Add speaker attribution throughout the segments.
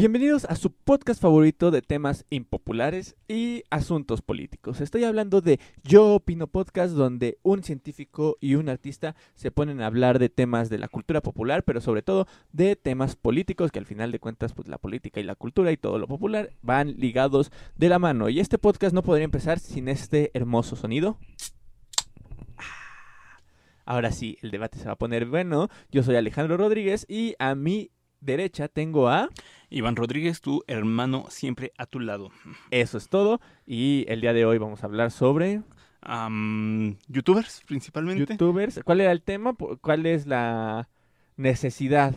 Speaker 1: Bienvenidos a su podcast favorito de temas impopulares y asuntos políticos. Estoy hablando de Yo Opino Podcast, donde un científico y un artista se ponen a hablar de temas de la cultura popular, pero sobre todo de temas políticos, que al final de cuentas, pues la política y la cultura y todo lo popular van ligados de la mano. Y este podcast no podría empezar sin este hermoso sonido. Ahora sí, el debate se va a poner bueno. Yo soy Alejandro Rodríguez y a mi derecha tengo a...
Speaker 2: Iván Rodríguez, tu hermano siempre a tu lado.
Speaker 1: Eso es todo. Y el día de hoy vamos a hablar sobre...
Speaker 2: Youtubers, principalmente.
Speaker 1: Youtubers. ¿Cuál era el tema? ¿Cuál es la necesidad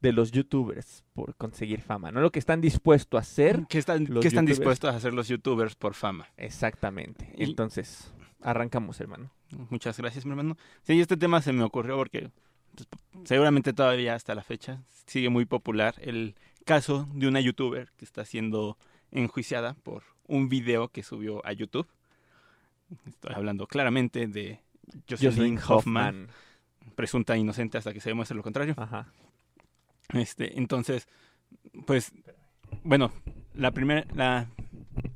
Speaker 1: de los youtubers por conseguir fama? ¿No? Lo que están dispuestos a hacer.
Speaker 2: ¿Qué están, qué dispuestos a hacer los youtubers por fama?
Speaker 1: Exactamente.
Speaker 2: Y-
Speaker 1: Entonces, arrancamos, hermano.
Speaker 2: Muchas gracias, mi hermano. Sí, este tema se me ocurrió porque pues, seguramente todavía hasta la fecha sigue muy popular el caso de una youtuber que está siendo enjuiciada por un video que subió a YouTube. Estoy hablando claramente de Jocelyn Hoffman,
Speaker 1: Hoffman.
Speaker 2: presunta inocente hasta que se demuestre lo contrario.
Speaker 1: Ajá.
Speaker 2: Este, entonces, pues, bueno, la primera, la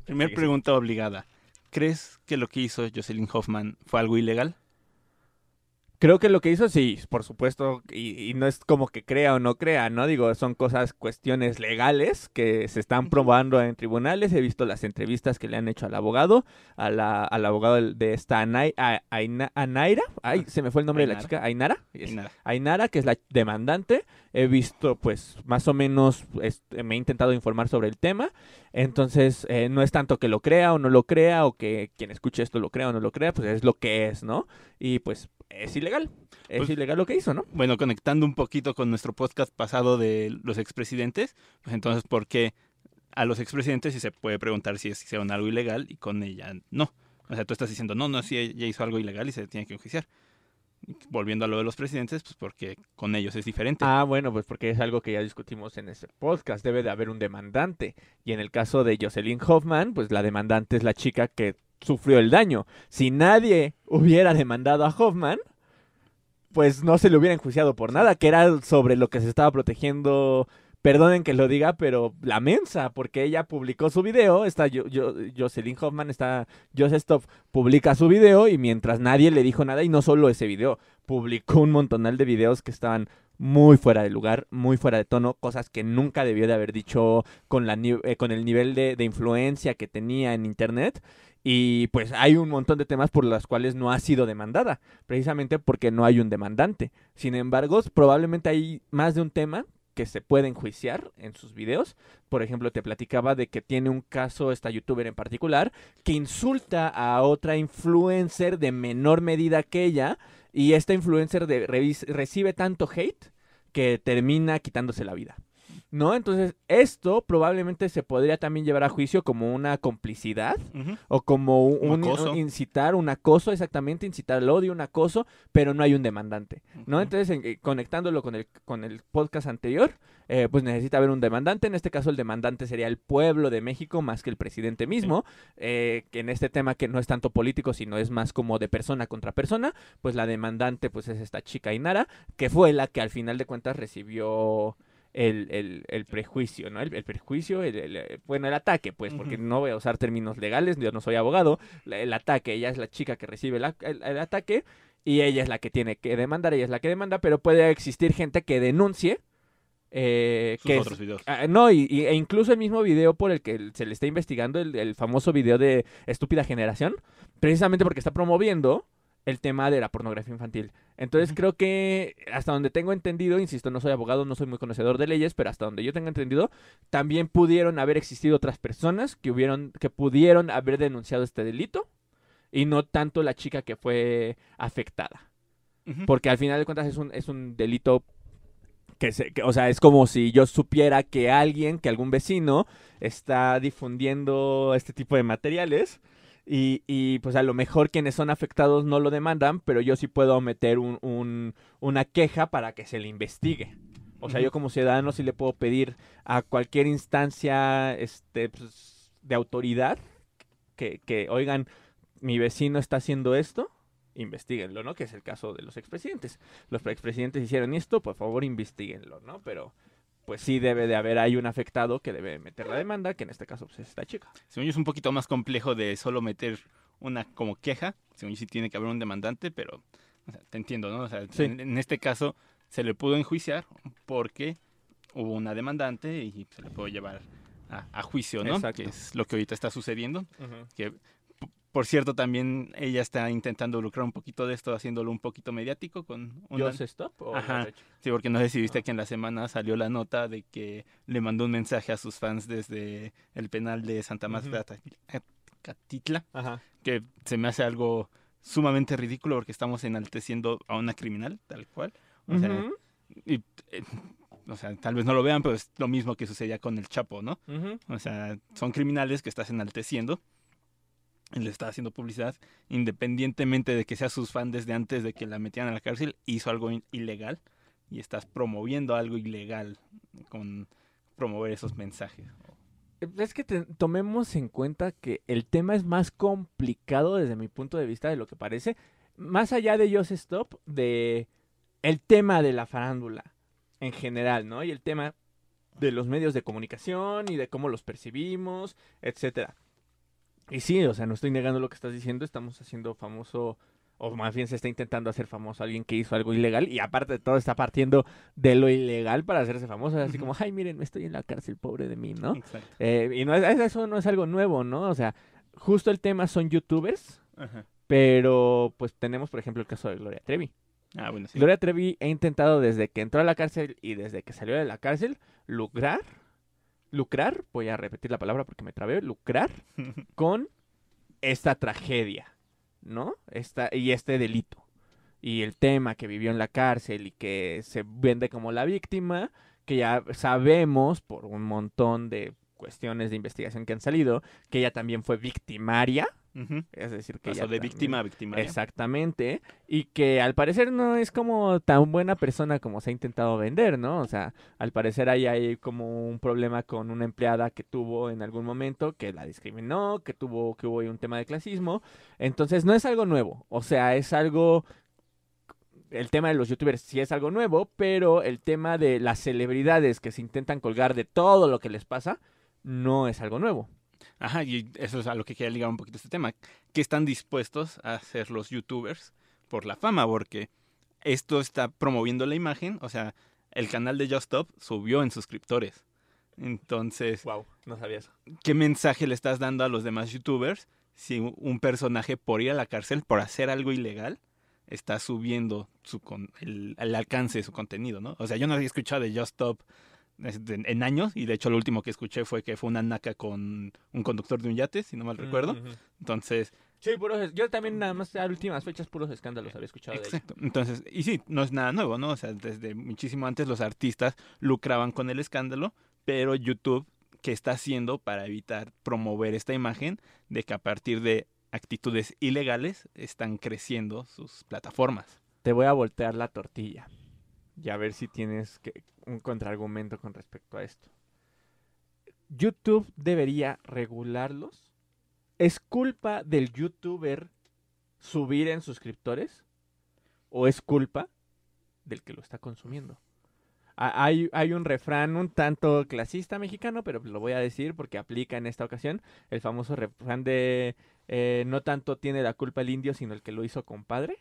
Speaker 2: primera
Speaker 1: Sigue,
Speaker 2: pregunta obligada. ¿Crees que lo que hizo Jocelyn Hoffman fue algo ilegal?
Speaker 1: Creo que lo que hizo, sí, por supuesto, y, y no es como que crea o no crea, ¿no? Digo, son cosas, cuestiones legales que se están probando en tribunales. He visto las entrevistas que le han hecho al abogado, a la, al abogado de esta Anai- a- Aina- Anaira. Ay, se me fue el nombre de la
Speaker 2: Ainara.
Speaker 1: chica. Ainara.
Speaker 2: Y nada.
Speaker 1: Ainara, que es la demandante. He visto, pues, más o menos, este, me he intentado informar sobre el tema. Entonces, eh, no es tanto que lo crea o no lo crea, o que quien escuche esto lo crea o no lo crea, pues es lo que es, ¿no? Y pues es ilegal. Es
Speaker 2: Pues-
Speaker 1: ilegal lo que hizo, ¿no?
Speaker 2: Bueno, conectando un poquito con nuestro podcast pasado de los expresidentes, pues entonces, ¿por qué a los expresidentes sí se puede preguntar si si hicieron algo ilegal y con ella no? O sea, tú estás diciendo, no, no, sí, ella hizo algo ilegal y se tiene que enjuiciar. Volviendo a lo de los presidentes, pues porque con ellos es diferente.
Speaker 1: Ah, bueno, pues porque es algo que ya discutimos en ese podcast. Debe de haber un demandante. Y en el caso de Jocelyn Hoffman, pues la demandante es la chica que sufrió el daño. Si nadie hubiera demandado a Hoffman, pues no se le hubiera enjuiciado por nada, que era sobre lo que se estaba protegiendo. Perdonen que lo diga, pero la mensa, porque ella publicó su video, está yo, Jocelyn Hoffman, está Joseph publica su video y mientras nadie le dijo nada, y no solo ese video, publicó un montonal de videos que estaban muy fuera de lugar, muy fuera de tono, cosas que nunca debió de haber dicho con, la, eh, con el nivel de influencia que tenía en Internet. Y pues hay un montón de temas por los cuales no ha sido demandada, precisamente porque no hay un demandante. Sin embargo, probablemente hay más de un tema que se puede enjuiciar en sus videos. Por ejemplo, te platicaba de que tiene un caso, esta youtuber en particular, que insulta a otra influencer de menor medida que ella, y esta influencer de- recibe tanto hate que termina quitándose la vida. ¿No? Entonces, esto probablemente se podría también llevar a juicio como una complicidad o como un, incitar, un acoso, exactamente, incitar al odio, un acoso, pero no hay un demandante, ¿no? Entonces, en- eh, conectándolo con el, con el podcast anterior, eh, pues necesita haber un demandante. En este caso, el demandante sería el pueblo de México más que el presidente mismo, eh, que en este tema que no es tanto político, sino es más como de persona contra persona, pues la demandante pues es esta chica Inara, que fue la que al final de cuentas recibió el, el, el prejuicio, ¿no? El, el prejuicio, el, eh, bueno, el ataque, pues, porque no voy a usar términos legales, yo no soy abogado, el ataque, ella es la chica que recibe la- el, el ataque y ella es la que tiene que demandar, ella es la que demanda, pero puede existir gente que denuncie. Eh,
Speaker 2: Sus
Speaker 1: que es-
Speaker 2: otros videos.
Speaker 1: Ah, no, y, y- e incluso el mismo video por el que se le está investigando, el, el famoso video de Estúpida Generación, precisamente porque está promoviendo el tema de la pornografía infantil. Entonces creo que hasta donde tengo entendido, insisto, no soy abogado, no soy muy conocedor de leyes, pero hasta donde yo tengo entendido, también pudieron haber existido otras personas que hubieron, que pudieron haber denunciado este delito y no tanto la chica que fue afectada. Porque al final de cuentas es un, es un delito que, se, que- o sea, es como si yo supiera que alguien, que algún vecino está difundiendo este tipo de materiales y, y, pues a lo mejor quienes son afectados no lo demandan, pero yo sí puedo meter un, un- una queja para que se le investigue. O sea, yo como ciudadano sí le puedo pedir a cualquier instancia este, pues, de autoridad que, que, oigan, mi vecino está haciendo esto, investiguenlo, ¿no? Que es el caso de los expresidentes. Los expresidentes hicieron esto, por favor, investiguenlo, ¿no? Pero pues sí debe de haber ahí un afectado que debe meter la demanda, que en este caso pues, es esta chica.
Speaker 2: Según yo es un poquito más complejo de solo meter una como queja. Según yo sí tiene que haber un demandante, pero o sea, te entiendo, ¿no? O sea,
Speaker 1: Sí.
Speaker 2: en, en este caso se le pudo enjuiciar porque hubo una demandante y se le pudo llevar a, a juicio, ¿no?
Speaker 1: Exacto.
Speaker 2: Que es lo que ahorita está sucediendo. Que, p- por cierto, también ella está intentando lucrar un poquito de esto, haciéndolo un poquito mediático con una...
Speaker 1: ¿Just Stop? o
Speaker 2: Ajá. Sí, porque no sé si viste
Speaker 1: Ah.
Speaker 2: que en la semana salió la nota de que le mandó un mensaje a sus fans desde el penal de Santa Marta Catitla,
Speaker 1: Ajá.
Speaker 2: que se me hace algo sumamente ridículo porque estamos enalteciendo a una criminal, tal cual. O sea, y, eh, o sea, tal vez no lo vean, pero es lo mismo que sucedía con el Chapo, ¿no? O sea, son criminales que estás enalteciendo le estás haciendo publicidad, independientemente de que sea sus fans desde antes de que la metieran a la cárcel, hizo algo ilegal y estás promoviendo algo ilegal con promover esos mensajes.
Speaker 1: Es que tomemos en cuenta que el tema es más complicado desde mi punto de vista de lo que parece. Más allá de Just Stop, de el tema de la farándula en general, ¿no? Y el tema de los medios de comunicación y de cómo los percibimos, etcétera. Y sí, o sea, no estoy negando lo que estás diciendo, estamos haciendo famoso, o más bien se está intentando hacer famoso a alguien que hizo algo ilegal, y aparte de todo está partiendo de lo ilegal para hacerse famoso, así como, ay, miren, estoy en la cárcel, pobre de mí, ¿no?
Speaker 2: Exacto.
Speaker 1: Eh, y no es, eso no es algo nuevo, ¿no? O sea, justo el tema son youtubers,
Speaker 2: Ajá.
Speaker 1: pero pues tenemos, por ejemplo, el caso de Gloria Trevi.
Speaker 2: Ah, bueno, sí.
Speaker 1: Gloria Trevi ha intentado desde que entró a la cárcel y desde que salió de la cárcel lucrar, lucrar, voy a repetir la palabra porque me trabé, lucrar con esta tragedia, ¿no? Esta, y este delito. Y el tema que vivió en la cárcel y que se vende como la víctima, que ya sabemos por un montón de cuestiones de investigación que han salido, que ella también fue victimaria, Es decir, que
Speaker 2: Pasó de
Speaker 1: también-
Speaker 2: víctima a victimaria.
Speaker 1: Exactamente. Y que al parecer no es como tan buena persona como se ha intentado vender, ¿no? O sea, al parecer ahí hay como un problema con una empleada que tuvo en algún momento, que la discriminó, que tuvo, que hubo un tema de clasismo. Entonces no es algo nuevo. O sea, es algo. El tema de los youtubers sí es algo nuevo, pero el tema de las celebridades que se intentan colgar de todo lo que les pasa, no es algo nuevo.
Speaker 2: Ajá, y eso es a lo que quería ligar un poquito este tema. ¿Qué están dispuestos a hacer los youtubers por la fama? Porque esto está promoviendo la imagen. O sea, el canal de Just Stop subió en suscriptores. Entonces,
Speaker 1: Wow, no sabía eso.
Speaker 2: ¿qué mensaje le estás dando a los demás youtubers si un personaje por ir a la cárcel, por hacer algo ilegal, está subiendo su con- el, el alcance de su contenido, ¿no? O sea, yo no había escuchado de Just Stop en, en años y de hecho lo último que escuché fue que fue una naca con un conductor de un yate, si no mal recuerdo. Entonces,
Speaker 1: Sí, puros, yo también nada más a últimas fechas puros escándalos había escuchado de
Speaker 2: exacto. Entonces, y sí, no es nada nuevo, ¿no? O sea, desde muchísimo antes los artistas lucraban con el escándalo, pero YouTube, ¿qué está haciendo para evitar promover esta imagen de que a partir de actitudes ilegales están creciendo sus plataformas?
Speaker 1: Te voy a voltear la tortilla y a ver si tienes que, un contraargumento con respecto a esto. YouTube debería regularlos. ¿Es culpa del youtuber subir en suscriptores? ¿O es culpa del que lo está consumiendo? Ha- Hay, hay un refrán un tanto clasista mexicano, pero lo voy a decir porque aplica en esta ocasión. El famoso refrán de eh, no tanto tiene la culpa el indio, sino el que lo hizo compadre.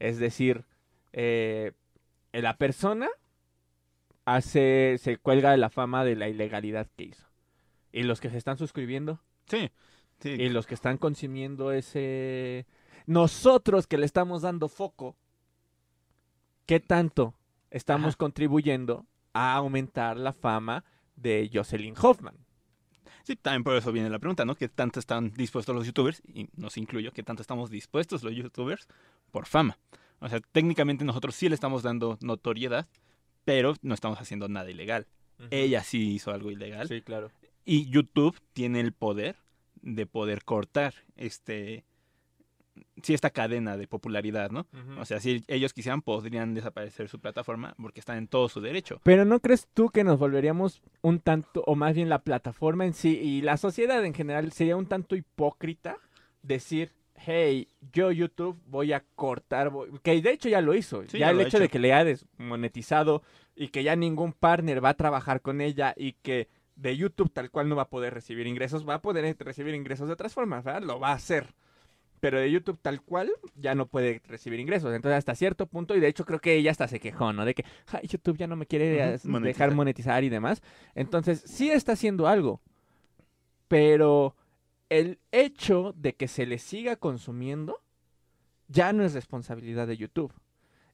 Speaker 1: Es decir, eh, la persona hace, se cuelga de la fama de la ilegalidad que hizo. Y los que se están suscribiendo,
Speaker 2: Sí. Sí.
Speaker 1: y los que están consumiendo ese... Nosotros que le estamos dando foco, ¿qué tanto estamos
Speaker 2: Ajá.
Speaker 1: contribuyendo a aumentar la fama de Jocelyn Hoffman?
Speaker 2: Sí, también por eso viene la pregunta, ¿no? ¿Qué tanto están dispuestos los youtubers? Y nos incluyo, ¿qué tanto estamos dispuestos los youtubers por fama? O sea, técnicamente nosotros sí le estamos dando notoriedad, pero no estamos haciendo nada ilegal. Ella sí hizo algo ilegal.
Speaker 1: Sí, claro.
Speaker 2: Y YouTube tiene el poder de poder cortar este sí esta cadena de popularidad, ¿no? O sea, si ellos quisieran podrían desaparecer su plataforma porque están en todo su derecho.
Speaker 1: Pero ¿no crees tú que nos volveríamos un tanto, o más bien la plataforma en sí y la sociedad en general sería un tanto hipócrita decir, hey, yo YouTube voy a cortar, voy- que de hecho ya lo hizo,
Speaker 2: Sí,
Speaker 1: ya
Speaker 2: ya
Speaker 1: el hecho de que le ha desmonetizado y que ya ningún partner va a trabajar con ella y que de YouTube tal cual no va a poder recibir ingresos, va a poder recibir ingresos de otras formas, ¿verdad? Lo va a hacer. Pero de YouTube tal cual ya no puede recibir ingresos. Entonces hasta cierto punto, y de hecho creo que ella hasta se quejó, ¿no? De que "Ay, YouTube ya no me quiere eh, dejar
Speaker 2: monetizar.
Speaker 1: monetizar y demás. Entonces sí está haciendo algo. Pero el hecho de que se le siga consumiendo ya no es responsabilidad de YouTube.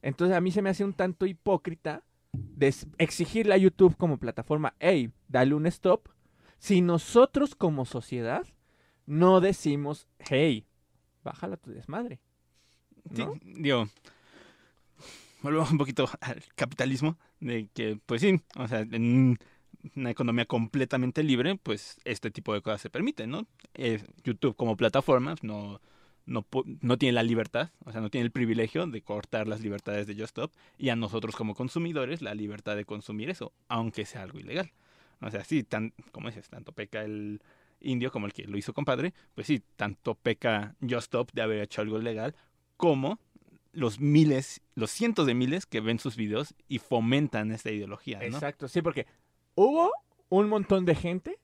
Speaker 1: Entonces a mí se me hace un tanto hipócrita de exigirle a YouTube como plataforma, hey, dale un stop, si nosotros como sociedad no decimos, hey, bájala tu desmadre.
Speaker 2: Digo, volvemos un poquito al capitalismo, de que, pues sí, o sea, en una economía completamente libre, pues este tipo de cosas se permiten, ¿no? YouTube como plataforma pues, no, no, no tiene la libertad, o sea, no tiene el privilegio de cortar las libertades de JustStop y a nosotros como consumidores la libertad de consumir eso, aunque sea algo ilegal. O sea, sí, tan, como dices, tanto peca el indio como el que lo hizo compadre, pues sí, tanto peca JustStop de haber hecho algo ilegal como los miles, los cientos de miles que ven sus videos y fomentan esta ideología.
Speaker 1: Exacto, sí, porque hubo un montón de gente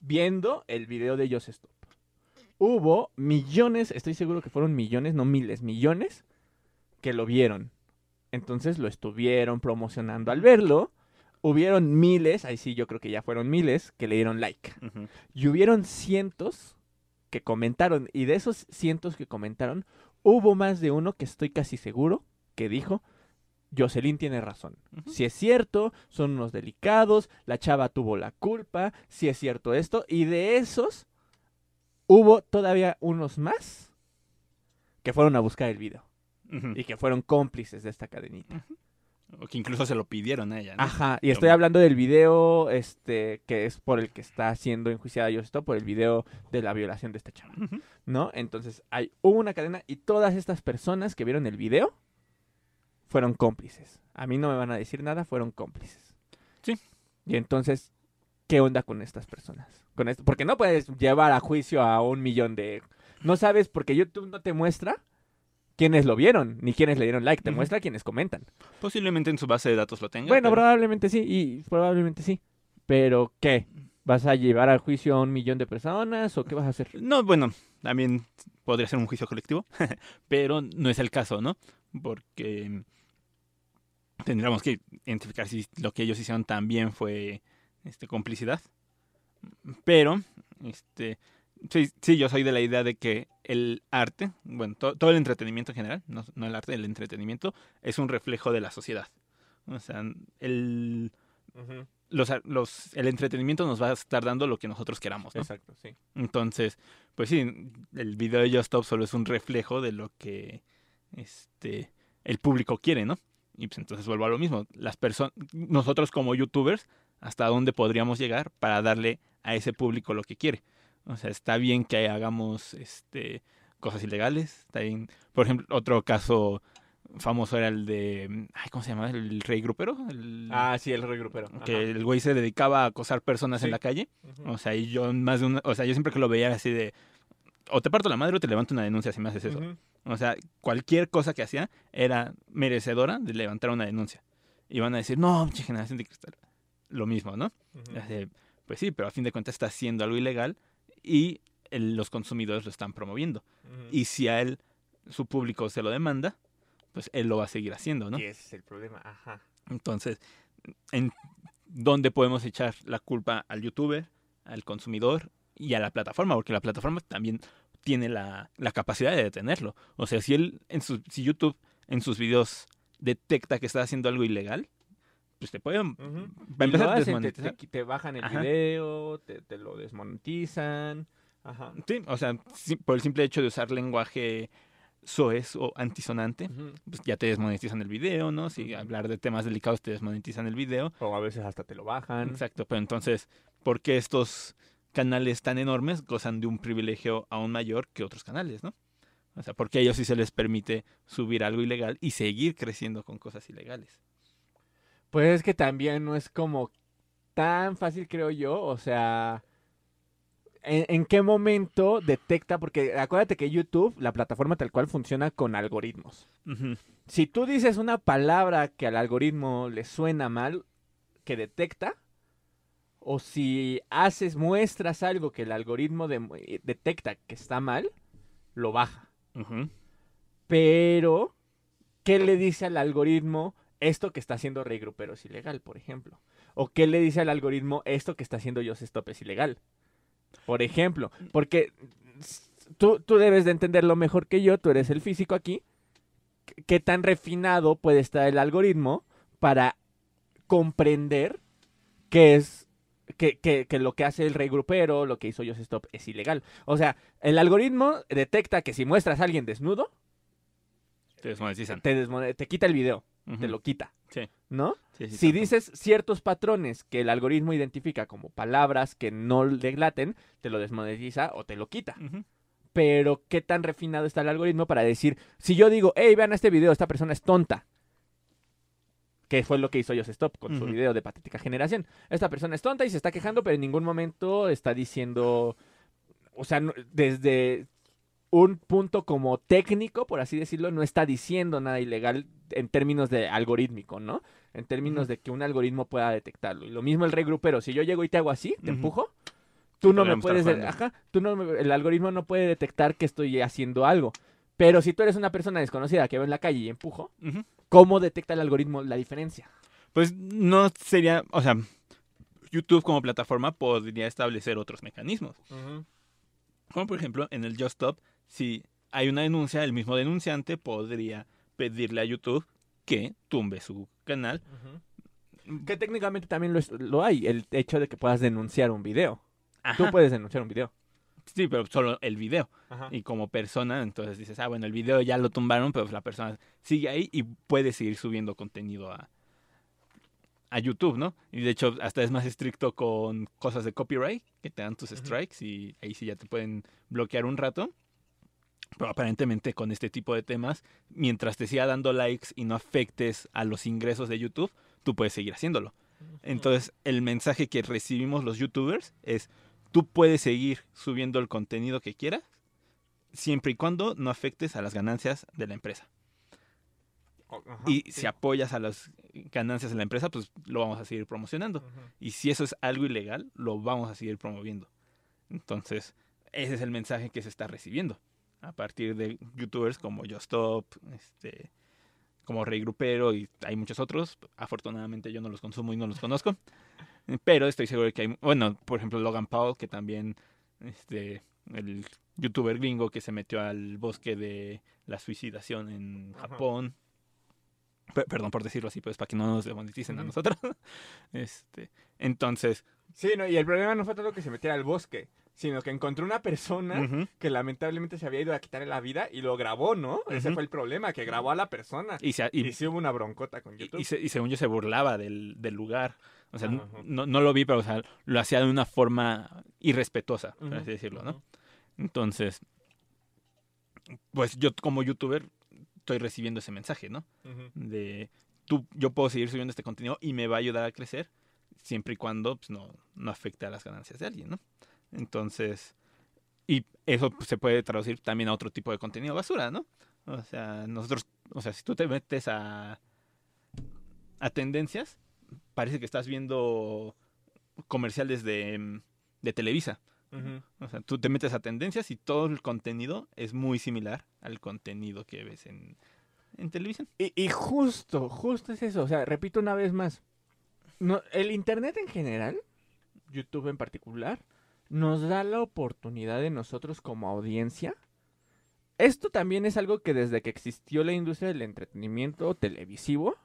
Speaker 1: viendo el video de Just Stop. Hubo millones, estoy seguro que fueron millones, no miles, millones, que lo vieron. Entonces lo estuvieron promocionando. Al verlo, hubieron miles, ahí sí yo creo que ya fueron miles, que le dieron like. Y hubieron cientos que comentaron. Y de esos cientos que comentaron, hubo más de uno que estoy casi seguro que dijo, Jocelyn tiene razón. Si es cierto, son unos delicados, la chava tuvo la culpa, si es cierto esto. Y de esos, hubo todavía unos más que fueron a buscar el video. Y que fueron cómplices de esta cadenita.
Speaker 2: O que incluso se lo pidieron a ella, ¿no?
Speaker 1: Ajá, y estoy hablando del video este que es por el que está siendo enjuiciada yo esto por el video de la violación de esta chava. ¿no? Entonces, hay hubo una cadena y todas estas personas que vieron el video fueron cómplices. A mí no me van a decir nada, fueron cómplices.
Speaker 2: Sí.
Speaker 1: Y entonces, ¿qué onda con estas personas? Con esto, porque no puedes llevar a juicio a un millón de no sabes porque YouTube no te muestra quiénes lo vieron ni quiénes le dieron like, te muestra quienes comentan.
Speaker 2: Posiblemente en su base de datos lo tenga.
Speaker 1: Bueno,
Speaker 2: pero-
Speaker 1: probablemente sí, y probablemente sí. Pero, ¿qué? ¿Vas a llevar al juicio a un millón de personas o qué vas a hacer?
Speaker 2: No, bueno, también podría ser un juicio colectivo, pero no es el caso, ¿no? Porque tendríamos que identificar si lo que ellos hicieron también fue este, complicidad. Pero, este, sí, sí, yo soy de la idea de que el arte, bueno, to- todo el entretenimiento en general, no, no el arte, el entretenimiento, es un reflejo de la sociedad. O sea, el, los, los, el entretenimiento nos va a estar dando lo que nosotros queramos, ¿no?
Speaker 1: Exacto, sí.
Speaker 2: Entonces, pues sí, el video de Just Stop solo es un reflejo de lo que este el público quiere, ¿no? Y pues entonces vuelvo a lo mismo. Las personas, nosotros como youtubers, hasta dónde podríamos llegar para darle a ese público lo que quiere. O sea, está bien que hagamos este cosas ilegales, está bien. Por ejemplo, otro caso famoso era el de, ay, ¿cómo se llama? El rey grupero, el,
Speaker 1: Ah, sí, el regrupero.
Speaker 2: que el güey se dedicaba a acosar personas en la calle. O sea, y yo más de una, o sea, yo siempre que lo veía así de o te parto la madre o te levanto una denuncia si me haces eso. O sea, cualquier cosa que hacía era merecedora de levantar una denuncia. Y van a decir, no, generación de cristal. Lo mismo, ¿no? Así, pues sí, pero a fin de cuentas está haciendo algo ilegal y el- los consumidores lo están promoviendo. Y si a él, su público se lo demanda, pues él lo va a seguir haciendo, ¿no?
Speaker 1: Y ese es el problema, ajá.
Speaker 2: Entonces, ¿en dónde podemos echar la culpa al youtuber, al consumidor y a la plataforma? Porque la plataforma también tiene la, la capacidad de detenerlo. O sea, si él, en su, si YouTube en sus videos detecta que está haciendo algo ilegal, pues te pueden
Speaker 1: Ujú.
Speaker 2: va a
Speaker 1: Y lo
Speaker 2: empezar a
Speaker 1: hacen,
Speaker 2: desmonetizar.
Speaker 1: te- te bajan el
Speaker 2: Ajá.
Speaker 1: video, te, te lo desmonetizan. Ajá.
Speaker 2: Sí, o sea, sí, por el simple hecho de usar lenguaje soez o antisonante,
Speaker 1: Ujú.
Speaker 2: pues ya te desmonetizan el video, ¿no? Si hablar de temas delicados te desmonetizan el video.
Speaker 1: O a veces hasta te lo bajan.
Speaker 2: Exacto, pero entonces, ¿por qué estos canales tan enormes gozan de un privilegio aún mayor que otros canales, no? O sea, ¿por qué a ellos sí se les permite subir algo ilegal y seguir creciendo con cosas ilegales?
Speaker 1: Pues es que también no es como tan fácil, creo yo. O sea, ¿En, en qué momento detecta? Porque acuérdate que YouTube, la plataforma tal cual, funciona con algoritmos. Si tú dices una palabra que al algoritmo le suena mal, que detecta, o si haces, muestras algo que el algoritmo de- detecta que está mal, lo baja. Pero, ¿qué le dice al algoritmo esto que está haciendo Rey Grupero es ilegal, por ejemplo? ¿O qué le dice al algoritmo esto que está haciendo Joseph Stop es ilegal? Por ejemplo, porque tú, tú debes de entenderlo mejor que yo, tú eres el físico aquí. ¿Qué- ¿Qué tan refinado puede estar el algoritmo para comprender qué es que, que- que lo que hace el rey grupero, lo que hizo Joseph Stop es ilegal? O sea, el algoritmo detecta que si muestras a alguien desnudo,
Speaker 2: Te desmonetizan.
Speaker 1: te, te quita el video, te lo quita,
Speaker 2: Sí.
Speaker 1: ¿no?
Speaker 2: Sí, sí,
Speaker 1: Si
Speaker 2: tanto.
Speaker 1: dices ciertos patrones que el algoritmo identifica como palabras que no le laten, te lo desmonetiza o te lo quita. Pero, ¿qué tan refinado está el algoritmo para decir, si yo digo, hey, vean este video, esta persona es tonta? Que fue lo que hizo Joseph Stop con su video de Patética Generación. Esta persona es tonta y se está quejando, pero en ningún momento está diciendo, o sea, no- desde un punto como técnico, por así decirlo, no está diciendo nada ilegal en términos de algorítmico, ¿no? En términos de que un algoritmo pueda detectarlo. Y lo mismo el rey grupero, si yo llego y te hago así, te empujo, tú no me puedes, ajá, tú no, me- el algoritmo no puede detectar que estoy haciendo algo. Pero si tú eres una persona desconocida que veo en la calle y empujo. ¿cómo detecta el algoritmo la diferencia?
Speaker 2: Pues no sería, o sea, YouTube como plataforma podría establecer otros mecanismos. Como por ejemplo, en el Just Stop, si hay una denuncia, el mismo denunciante podría pedirle a YouTube que tumbe su canal.
Speaker 1: Que técnicamente también lo, es- lo hay, el hecho de que puedas denunciar un video. Tú puedes denunciar un video.
Speaker 2: Sí, pero solo el video. Y como persona, entonces dices, ah, bueno, el video ya lo tumbaron, pero la persona sigue ahí y puede seguir subiendo contenido a, a YouTube, ¿no? Y de hecho, hasta es más estricto con cosas de copyright, que te dan tus strikes y ahí sí ya te pueden bloquear un rato. Pero aparentemente con este tipo de temas, mientras te siga dando likes y no afectes a los ingresos de YouTube, tú puedes seguir haciéndolo. Entonces, el mensaje que recibimos los youtubers es, tú puedes seguir subiendo el contenido que quieras, siempre y cuando no afectes a las ganancias de la empresa. y si apoyas a las ganancias de la empresa, pues lo vamos a seguir promocionando. Y si eso es algo ilegal, lo vamos a seguir promoviendo. Entonces, ese es el mensaje que se está recibiendo a partir de youtubers como Stop, este, como Rey Grupero y hay muchos otros. Afortunadamente yo no los consumo y no los conozco. Pero estoy seguro de que hay, bueno, por ejemplo Logan Paul, que también, este, el youtuber gringo que se metió al bosque de la suicidación en. Japón. Pe- Perdón por decirlo así, pues para que no nos demoneticen a nosotros. Este, entonces,
Speaker 1: Sí, no, y el problema no fue tanto que se metiera al bosque, sino que encontró una persona que lamentablemente se había ido a quitarle la vida y lo grabó, ¿no? Ese fue el problema, que grabó a la persona.
Speaker 2: y, se- y-
Speaker 1: Y, sí hubo una broncota con
Speaker 2: y-
Speaker 1: YouTube.
Speaker 2: y se- y según yo se burlaba del, del lugar. O sea,
Speaker 1: Ajá,
Speaker 2: no, no, lo vi, pero o sea, lo hacía de una forma irrespetuosa, por así decirlo, ¿no? Entonces, pues yo como youtuber estoy recibiendo ese mensaje, ¿no? De tú, yo puedo seguir subiendo este contenido y me va a ayudar a crecer siempre y cuando pues, no, no afecte a las ganancias de alguien, ¿no? Entonces, y eso pues, se puede traducir también a otro tipo de contenido basura, ¿no? O sea, nosotros, o sea, si tú te metes a, a tendencias, parece que estás viendo comerciales de, mm, de Televisa. O sea, tú te metes a tendencias y todo el contenido es muy similar al contenido que ves en, en televisión.
Speaker 1: Y, y justo, justo es eso. O sea, repito una vez más. No, el Internet en general, YouTube en particular, nos da la oportunidad de nosotros como audiencia. Esto también es algo que desde que existió la industria del entretenimiento televisivo,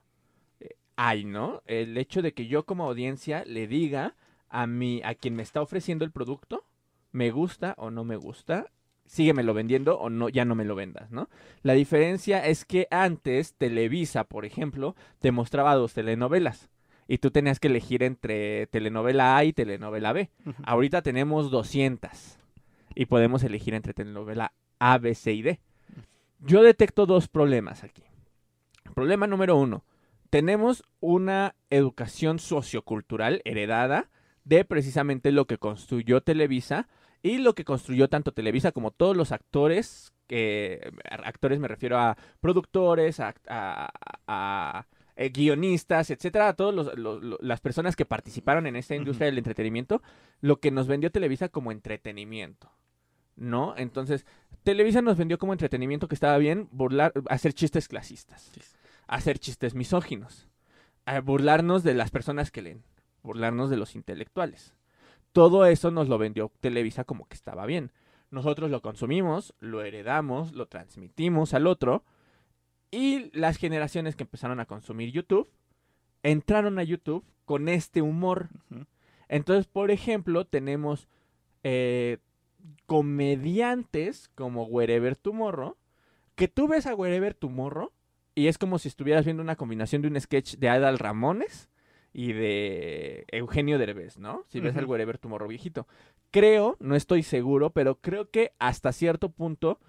Speaker 1: hay, ¿no? El hecho de que yo como audiencia le diga a mí, a quien me está ofreciendo el producto, me gusta o no me gusta, síguemelo vendiendo o no, ya no me lo vendas, ¿no? La diferencia es que antes Televisa, por ejemplo, te mostraba dos telenovelas y tú tenías que elegir entre telenovela A y telenovela B. Ahorita tenemos 200 y podemos elegir entre telenovela A, B, C y D. Yo detecto dos problemas aquí. Problema número uno. Tenemos una educación sociocultural heredada de precisamente lo que construyó Televisa Y lo que construyó tanto Televisa como todos los actores, que actores me refiero a productores, a, a- a- eh, guionistas, etcétera, a todas las personas que participaron en esta industria del entretenimiento, lo que nos vendió Televisa como entretenimiento. ¿No? Entonces, Televisa nos vendió como entretenimiento que estaba bien burlar, hacer chistes clasistas,
Speaker 2: Sí.
Speaker 1: Hacer chistes misóginos, a burlarnos de las personas que leen, burlarnos de los intelectuales. Todo eso nos lo vendió Televisa como que estaba bien. Nosotros lo consumimos, lo heredamos, lo transmitimos al otro y las generaciones que empezaron a consumir YouTube entraron a YouTube con este humor. Entonces, por ejemplo, tenemos eh, comediantes como Wherever Tomorrow, que tú ves a Wherever Tomorrow y es como si estuvieras viendo una combinación de un sketch de Adal Ramones y de Eugenio Derbez, ¿no? Si ves al
Speaker 2: Ujú.
Speaker 1: Wherever Tomorrow viejito. Creo, no estoy seguro, pero creo que hasta cierto punto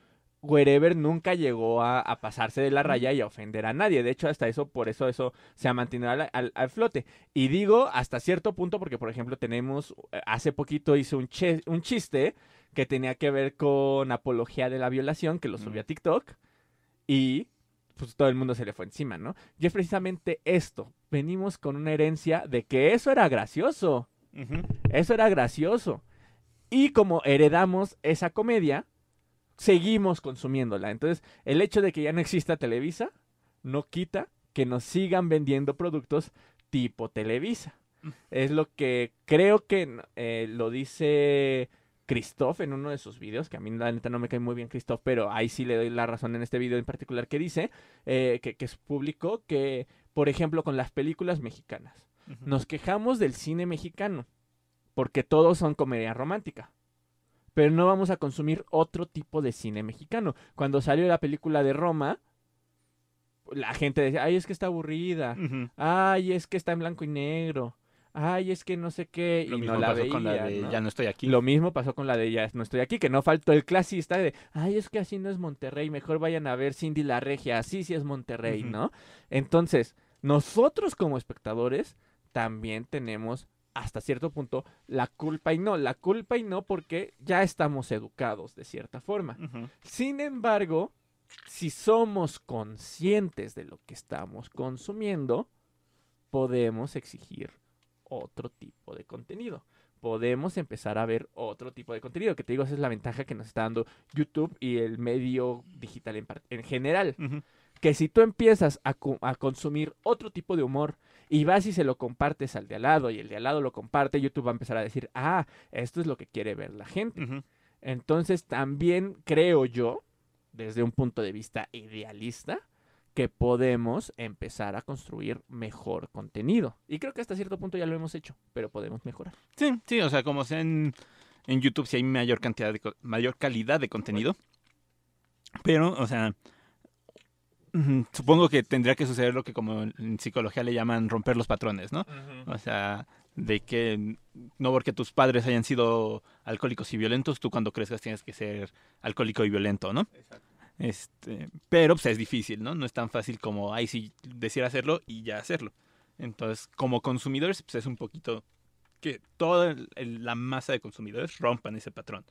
Speaker 1: Wherever nunca llegó a, a pasarse de la raya y a ofender a nadie. De hecho, hasta eso, por eso eso se ha mantenido al, al- al flote. Y digo hasta cierto punto porque, por ejemplo, tenemos, eh, hace poquito hice un, che- un chiste que tenía que ver con apología de la violación, que lo subí a TikTok, y pues todo el mundo se le fue encima, ¿no? Y es precisamente esto. Venimos con una herencia de que eso era gracioso. Eso era gracioso. Y como heredamos esa comedia, seguimos consumiéndola. Entonces, el hecho de que ya no exista Televisa no quita que nos sigan vendiendo productos tipo Televisa.
Speaker 2: Mm.
Speaker 1: Es lo que creo que eh, lo dice Christoph en uno de sus videos, que a mí la neta no me cae muy bien Christoph, pero ahí sí le doy la razón en este video en particular que dice, eh, que, que es público, que por ejemplo con las películas mexicanas. Nos quejamos del cine mexicano, porque todos son comedia romántica. Pero no vamos a consumir otro tipo de cine mexicano. Cuando salió la película de Roma, la gente decía, ay, es que está aburrida. Ay, es que está en blanco y negro. Ay, es que no sé qué.
Speaker 2: Lo
Speaker 1: y
Speaker 2: mismo
Speaker 1: no la
Speaker 2: pasó
Speaker 1: veía,
Speaker 2: con la de
Speaker 1: ¿no?
Speaker 2: Ya no estoy aquí.
Speaker 1: Lo mismo pasó con la de Ya no estoy aquí, que no faltó el clasista de, ay, es que así no es Monterrey, mejor vayan a ver Cindy la Regia, así sí es Monterrey. ¿no? Entonces, nosotros como espectadores también tenemos hasta cierto punto la culpa y no, la culpa y no porque ya estamos educados de cierta forma. Sin embargo, si somos conscientes de lo que estamos consumiendo, podemos exigir otro tipo de contenido. Podemos empezar a ver otro tipo de contenido. Que te digo, esa es la ventaja que nos está dando YouTube y el medio digital en, general. Que si tú empiezas a, consumir otro tipo de humor y vas y se lo compartes al de al lado y el de al lado lo comparte, YouTube va a empezar a decir, ah, esto es lo que quiere ver la gente. Entonces también creo yo, desde un punto de vista idealista, que podemos empezar a construir mejor contenido. Y creo que hasta cierto punto ya lo hemos hecho, pero podemos mejorar.
Speaker 2: Sí, sí, o sea, como sea en, en YouTube si hay mayor cantidad de mayor calidad de contenido. Pero, o sea, supongo que tendría que suceder lo que como en psicología le llaman romper los patrones, ¿no? O sea, de que no porque tus padres hayan sido alcohólicos y violentos, tú cuando crezcas tienes que ser alcohólico y violento, ¿no? Este, pero pues es difícil, ¿no? No es tan fácil como, ay, sí, decir hacerlo y ya hacerlo. Entonces, como consumidores, pues es un poquito que toda el- el- la masa de consumidores rompan ese patrón.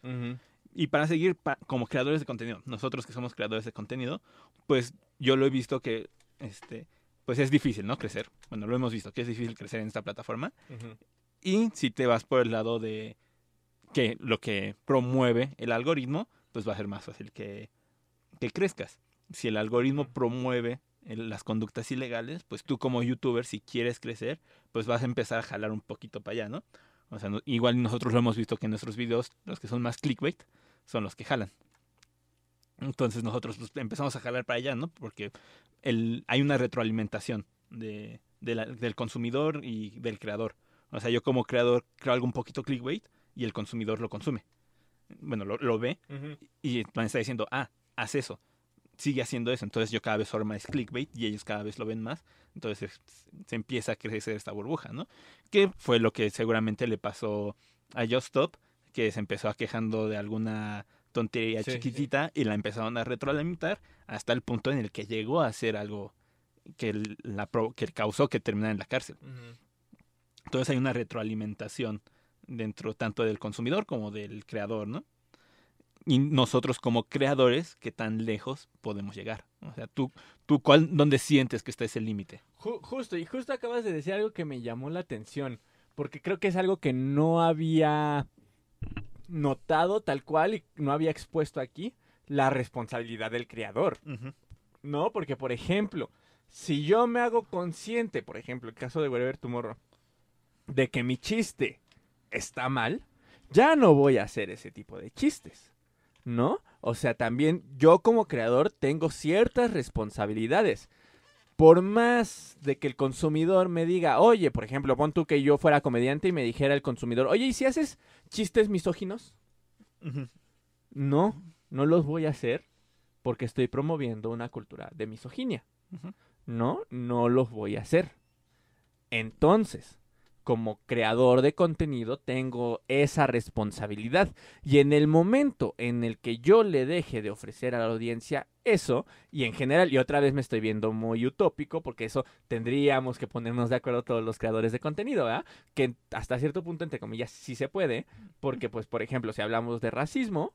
Speaker 2: Y para seguir pa- como creadores de contenido, nosotros que somos creadores de contenido, pues yo lo he visto que, este, pues es difícil, ¿no? Crecer. Bueno, lo hemos visto, que es difícil crecer en esta plataforma. Y si te vas por el lado de que lo que promueve el algoritmo, pues va a ser más fácil que, que crezcas. Si el algoritmo promueve las conductas ilegales, pues tú como youtuber, si quieres crecer, pues vas a empezar a jalar un poquito para allá, ¿no? O sea, no- igual nosotros lo hemos visto que en nuestros videos, los que son más clickbait, son los que jalan. Entonces nosotros pues, empezamos a jalar para allá, ¿no? Porque el, hay una retroalimentación de, de la- del consumidor y del creador. O sea, yo como creador creo algo un poquito clickbait y el consumidor lo consume. Bueno, lo, lo ve y me está diciendo, ah, haz eso. Sigue haciendo eso. Entonces yo cada vez formo más clickbait y ellos cada vez lo ven más. Entonces es- se empieza a crecer esta burbuja, ¿no? Que fue lo que seguramente le pasó a Just Stop, que se empezó a quejando de alguna tontería
Speaker 1: Sí, sí.
Speaker 2: chiquitita y la empezaron a retroalimentar hasta el punto en el que llegó a hacer algo que, la, que causó que terminara en la cárcel. Entonces hay una retroalimentación dentro tanto del consumidor como del creador, ¿no? Y nosotros como creadores, ¿qué tan lejos podemos llegar? O sea, tú, tú cuál, ¿dónde sientes que está ese límite?
Speaker 1: Ju- justo, y justo acabas de decir algo que me llamó la atención, porque creo que es algo que no había notado tal cual y no había expuesto aquí, la responsabilidad del creador, ¿no? Porque, por ejemplo, si yo me hago consciente, por ejemplo, el caso de Wherever Tomorrow, de que mi chiste está mal, ya no voy a hacer ese tipo de chistes, ¿no? O sea, también yo como creador tengo ciertas responsabilidades. Por más de que el consumidor me diga, oye, por ejemplo, pon tú que yo fuera comediante y me dijera el consumidor, oye, ¿y si haces chistes misóginos? No, no los voy a hacer porque estoy promoviendo una cultura de misoginia. No, no los voy a hacer. Entonces, como creador de contenido, tengo esa responsabilidad. Y en el momento en el que yo le deje de ofrecer a la audiencia eso, y en general, y otra vez me estoy viendo muy utópico, porque eso tendríamos que ponernos de acuerdo todos los creadores de contenido, ¿verdad? Que hasta cierto punto, entre comillas, sí se puede, porque, pues, por ejemplo, si hablamos de racismo,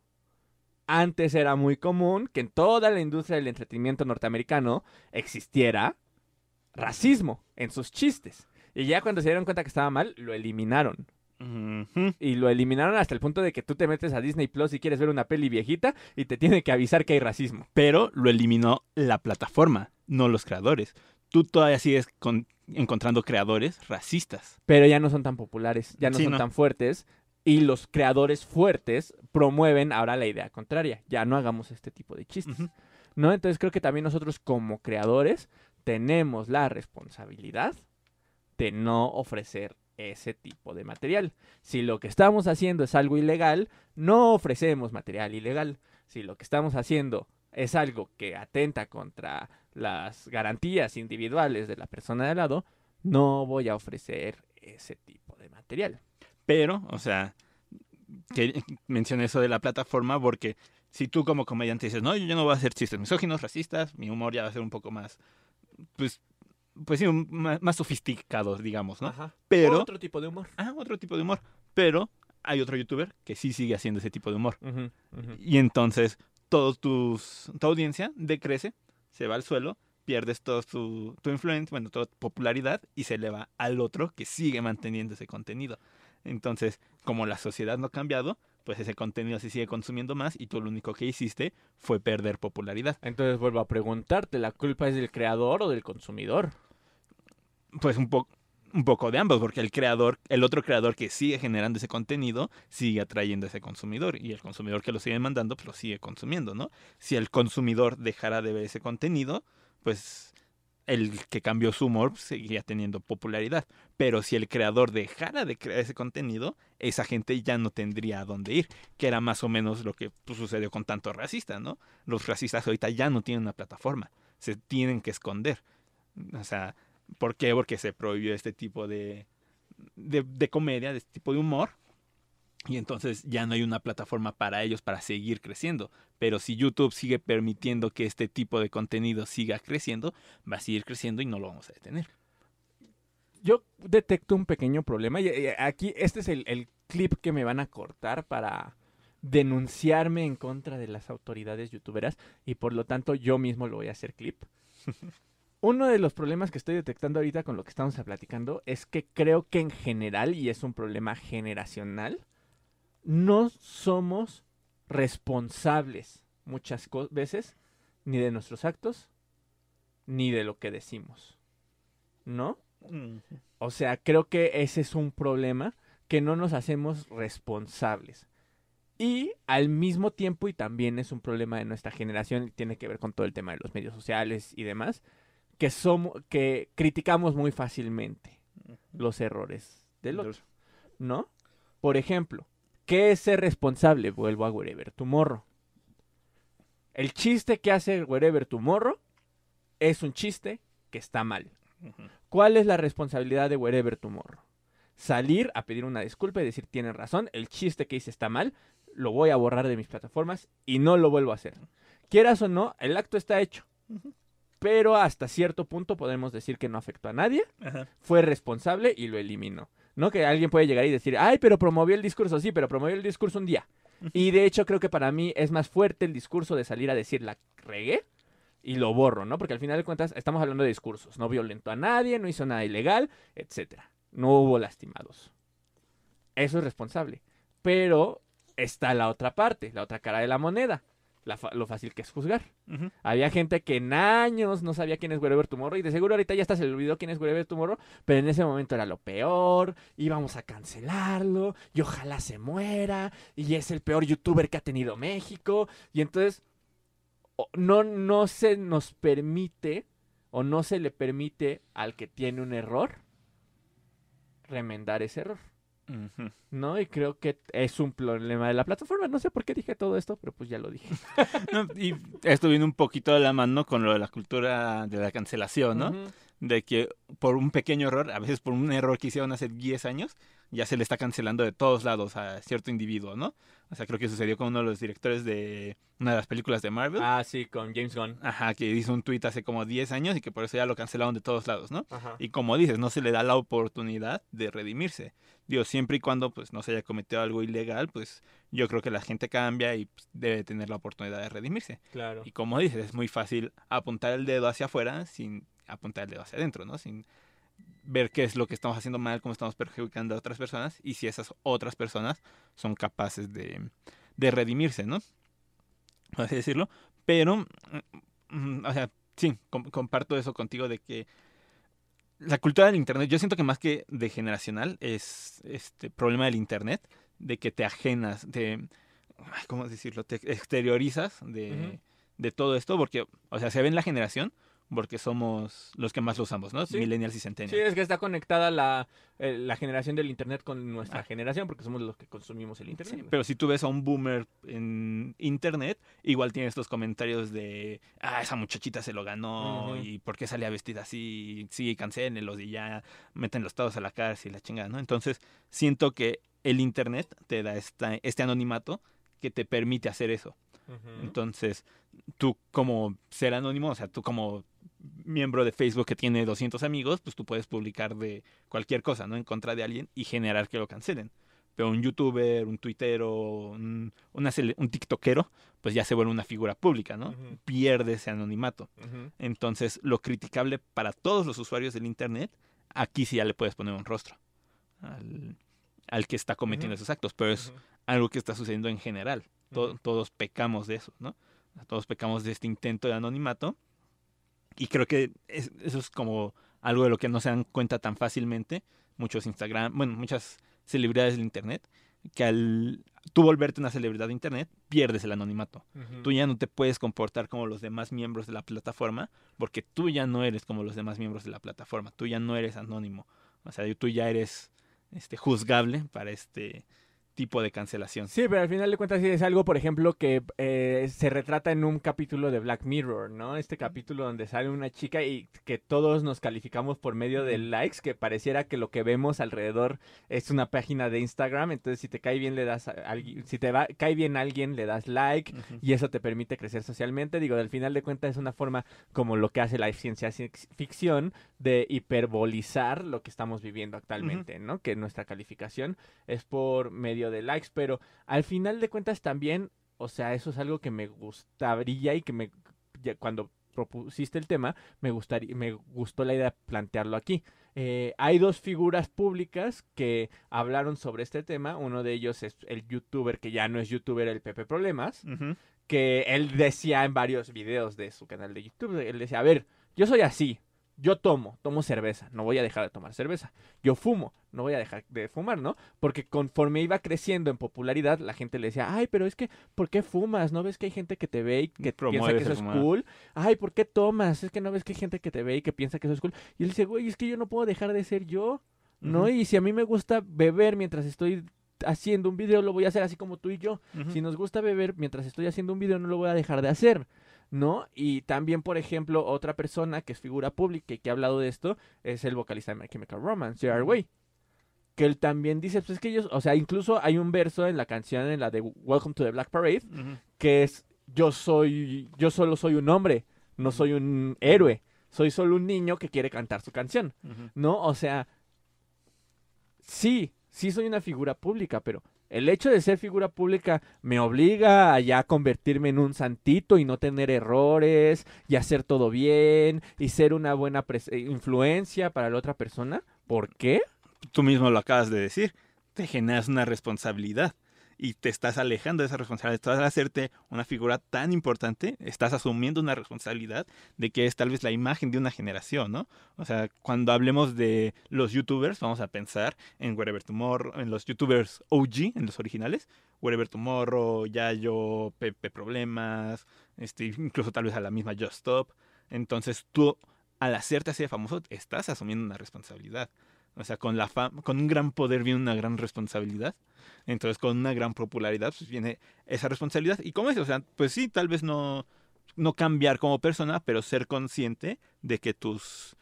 Speaker 1: antes era muy común que en toda la industria del entretenimiento norteamericano existiera racismo en sus chistes. Y ya cuando se dieron cuenta que estaba mal, lo eliminaron. Y lo eliminaron hasta el punto de que tú te metes a Disney Plus y quieres ver una peli viejita y te tiene que avisar que hay racismo.
Speaker 2: Pero lo eliminó la plataforma, no los creadores. Tú todavía sigues con- encontrando creadores racistas.
Speaker 1: Pero ya no son tan populares, ya no
Speaker 2: Sí,
Speaker 1: son
Speaker 2: no.
Speaker 1: tan fuertes. Y los creadores fuertes promueven ahora la idea contraria. Ya no hagamos este tipo de chistes. ¿No? Entonces creo que también nosotros como creadores tenemos la responsabilidad de no ofrecer ese tipo de material. Si lo que estamos haciendo es algo ilegal, no ofrecemos material ilegal. Si lo que estamos haciendo es algo que atenta contra las garantías individuales de la persona de al lado, no voy a ofrecer ese tipo de material.
Speaker 2: Pero, o sea, que mencioné eso de la plataforma porque si tú como comediante dices, no, yo no voy a hacer chistes misóginos, racistas, mi humor ya va a ser un poco más, pues, pues sí, un- más, más sofisticado, digamos, ¿no?
Speaker 1: Ajá.
Speaker 2: Pero,
Speaker 1: Otro tipo de humor.
Speaker 2: ah, otro tipo de humor. Pero hay otro youtuber que sí sigue haciendo ese tipo de humor. Y entonces, tus, tu audiencia decrece, se va al suelo, pierdes toda tu, tu influencia, bueno, toda tu popularidad y se eleva al otro que sigue manteniendo ese contenido. Entonces, como la sociedad no ha cambiado, pues ese contenido se sigue consumiendo más y tú lo único que hiciste fue perder popularidad.
Speaker 1: Entonces vuelvo a preguntarte, ¿la culpa es del creador o del consumidor?
Speaker 2: Pues un poco un poco de ambos, porque el creador, el otro creador que sigue generando ese contenido, sigue atrayendo a ese consumidor. Y el consumidor que lo sigue mandando, pues lo sigue consumiendo, ¿no? Si el consumidor dejara de ver ese contenido, pues el que cambió su humor pues, seguiría teniendo popularidad. Pero si el creador dejara de crear ese contenido, esa gente ya no tendría a dónde ir, que era más o menos lo que pues, sucedió con tantos racistas, ¿no? Los racistas ahorita ya no tienen una plataforma, se tienen que esconder. O sea, ¿por qué? Porque se prohibió este tipo de, de, de comedia, de este tipo de humor. Y entonces ya no hay una plataforma para ellos para seguir creciendo. Pero si YouTube sigue permitiendo que este tipo de contenido siga creciendo, va a seguir creciendo y no lo vamos a detener.
Speaker 1: Yo detecto un pequeño problema. Y, aquí, este es el, el clip que me van a cortar para denunciarme en contra de las autoridades youtuberas. Y por lo tanto, yo mismo lo voy a hacer clip. Uno de los problemas que estoy detectando ahorita con lo que estamos platicando es que creo que en general, y es un problema generacional, no somos responsables muchas veces ni de nuestros actos ni de lo que decimos. ¿No? O sea, creo que ese es un problema que no nos hacemos responsables. Y al mismo tiempo, y también es un problema de nuestra generación, y tiene que ver con todo el tema de los medios sociales y demás, que somos, que criticamos muy fácilmente los errores del otro, ¿no? Por ejemplo, ¿qué es ser responsable? Vuelvo a Wherever Tomorrow. El chiste que hace Wherever Tomorrow es un chiste que está mal. ¿Cuál es la responsabilidad de Wherever Tomorrow? Salir a pedir una disculpa y decir, tienen razón, el chiste que hice está mal, lo voy a borrar de mis plataformas y no lo vuelvo a hacer. Quieras o no, el acto está hecho. Pero hasta cierto punto podemos decir que no afectó a nadie, fue responsable y lo eliminó. ¿no? Que alguien puede llegar y decir, ay, pero promovió el discurso, sí, pero promovió el discurso un día. Y de hecho creo que para mí es más fuerte el discurso de salir a decir la regué y lo borro, ¿no? Porque al final de cuentas estamos hablando de discursos. No violentó a nadie, no hizo nada ilegal, etcétera. No hubo lastimados. Eso es responsable. Pero está la otra parte, la otra cara de la moneda. La lo fácil que es juzgar. Había gente que en años no sabía quién es Wherever Tomorrow y de seguro ahorita ya hasta se le olvidó quién es Wherever Tomorrow, pero en ese momento era lo peor, íbamos a cancelarlo y ojalá se muera y es el peor youtuber que ha tenido México y entonces no, no se nos permite o no se le permite al que tiene un error remendar ese error. ¿No? Y creo que es un problema de la plataforma. No sé por qué dije todo esto, pero pues ya lo dije.
Speaker 2: No, y esto viene un poquito de la mano con lo de la cultura de la cancelación, ¿no? De que por un pequeño error, a veces por un error que hicieron hace 10 años, ya se le está cancelando de todos lados a cierto individuo, ¿no? O sea, creo que sucedió con uno de los directores de una de las películas de Marvel.
Speaker 1: Ah, sí, con James Gunn.
Speaker 2: Ajá, que hizo un tuit hace como 10 años y que por eso ya lo cancelaron de todos lados, ¿no?
Speaker 1: Ajá.
Speaker 2: Y como dices, no se le da la oportunidad de redimirse. Digo, siempre y cuando pues no se haya cometido algo ilegal, pues yo creo que la gente cambia y pues, debe tener la oportunidad de redimirse.
Speaker 1: Claro.
Speaker 2: Y como dices, es muy fácil apuntar el dedo hacia afuera sin apuntar el dedo hacia adentro, ¿no? Sin ver qué es lo que estamos haciendo mal, cómo estamos perjudicando a otras personas y si esas otras personas son capaces de, de redimirse, ¿no? Por así decirlo. Pero, mm, o sea, sí, com- comparto eso contigo de que la cultura del Internet, yo siento que más que de generacional es este problema del Internet, de que te ajenas, de, ay, ¿cómo decirlo? Te exteriorizas de, de todo esto, porque, o sea, se ve en la generación, porque somos los que más lo usamos, ¿no?
Speaker 1: Sí.
Speaker 2: Millennials y
Speaker 1: Sí,
Speaker 2: Centennials.
Speaker 1: es que está conectada la, eh, la generación del Internet con nuestra
Speaker 2: Ah.
Speaker 1: generación, porque somos los que consumimos el Internet.
Speaker 2: Sí, pero si tú ves a un boomer en internet, igual tienes estos comentarios de, ah, esa muchachita se lo ganó y por qué salía vestida así, sí, cancelenlos y ya métenlos todos a la cárcel y la chingada, ¿no? Entonces, siento que el internet te da esta, este anonimato que te permite hacer eso. Entonces, tú como ser anónimo, o sea, tú como miembro de Facebook que tiene 200 amigos, pues tú puedes publicar de cualquier cosa, ¿no? En contra de alguien y generar que lo cancelen. Pero un youtuber, un tuitero, un, una un tiktokero, pues ya se vuelve una figura pública, ¿no? Pierde ese anonimato. Entonces, lo criticable para todos los usuarios del Internet, aquí sí ya le puedes poner un rostro al, al que está cometiendo esos actos, pero es algo que está sucediendo en general. To-. Todos pecamos de eso, ¿no? Todos pecamos de este intento de anonimato. Y creo que es- eso es como algo de lo que no se dan cuenta tan fácilmente muchos Instagram, bueno, muchas celebridades del Internet, que al tú volverte una celebridad de Internet, pierdes el anonimato.
Speaker 1: Ujú.
Speaker 2: Tú ya no te puedes comportar como los demás miembros de la plataforma, porque tú ya no eres como los demás miembros de la plataforma, tú ya no eres anónimo. O sea, tú ya eres este juzgable para este tipo de cancelación.
Speaker 1: Sí, pero al final de cuentas sí es algo, por ejemplo, que eh, se retrata en un capítulo de Black Mirror, ¿no? Este capítulo donde sale una chica y que todos nos calificamos por medio de likes, que pareciera que lo que vemos alrededor es una página de Instagram, entonces si te cae bien le das a alguien, si te va, cae bien alguien le das like y eso te permite crecer socialmente. Digo, al final de cuentas es una forma como lo que hace la ciencia ficción de hiperbolizar lo que estamos viviendo actualmente, ¿no? Que nuestra calificación es por medio de likes, pero al final de cuentas también, o sea, eso es algo que me gustaría y que me cuando propusiste el tema, me gustaría me gustó la idea de plantearlo aquí. Eh, hay dos figuras públicas que hablaron sobre este tema. Uno de ellos es el youtuber que ya no es youtuber, el Pepe Problemas que él decía en varios videos de su canal de YouTube, él decía, a ver, yo soy así, yo tomo, tomo cerveza, no voy a dejar de tomar cerveza, yo fumo, no voy a dejar de fumar, ¿no? Porque conforme iba creciendo en popularidad, la gente le decía, ay, pero es que, ¿por qué fumas? ¿No ves que hay gente que te ve y que piensa que eso es cool? Ay, ¿por qué tomas? Es que no ves que hay gente que te ve y que piensa que eso es cool. Y él dice, güey, es que yo no puedo dejar de ser yo, ¿no? Y si a mí me gusta beber mientras estoy haciendo un video, lo voy a hacer así como tú y yo. Si nos gusta beber mientras estoy haciendo un video, no lo voy a dejar de hacer, ¿no? Y también, por ejemplo, otra persona que es figura pública y que ha hablado de esto es el vocalista de My Chemical Romance, J.R. Way. Que él también dice, pues es que ellos, o sea, incluso hay un verso en la canción, en la de Welcome to the Black Parade, que es, yo soy, yo solo soy un hombre, no soy un héroe, soy solo un niño que quiere cantar su canción. ¿no? O sea, sí, sí soy una figura pública, pero el hecho de ser figura pública me obliga a ya convertirme en un santito y no tener errores y hacer todo bien y ser una buena eh, influencia para la otra persona. ¿Por qué?
Speaker 2: Tú mismo lo acabas de decir. Te generas una responsabilidad y te estás alejando de esa responsabilidad. Estás al hacerte una figura tan importante, estás asumiendo una responsabilidad de que es tal vez la imagen de una generación, ¿no? O sea, cuando hablemos de los youtubers, vamos a pensar en Wherever Tomorrow, en los youtubers OG, en los originales. Wherever Tomorrow, Yayo, Pepe Problemas, este, incluso tal vez a la misma Just Stop. Entonces tú, al hacerte así de famoso, estás asumiendo una responsabilidad. O sea, con, la fama, con un gran poder viene una gran responsabilidad. Entonces, con una gran popularidad, pues viene esa responsabilidad. Y como es, o sea, pues sí, tal vez no, no cambiar como persona, pero ser consciente de que tus,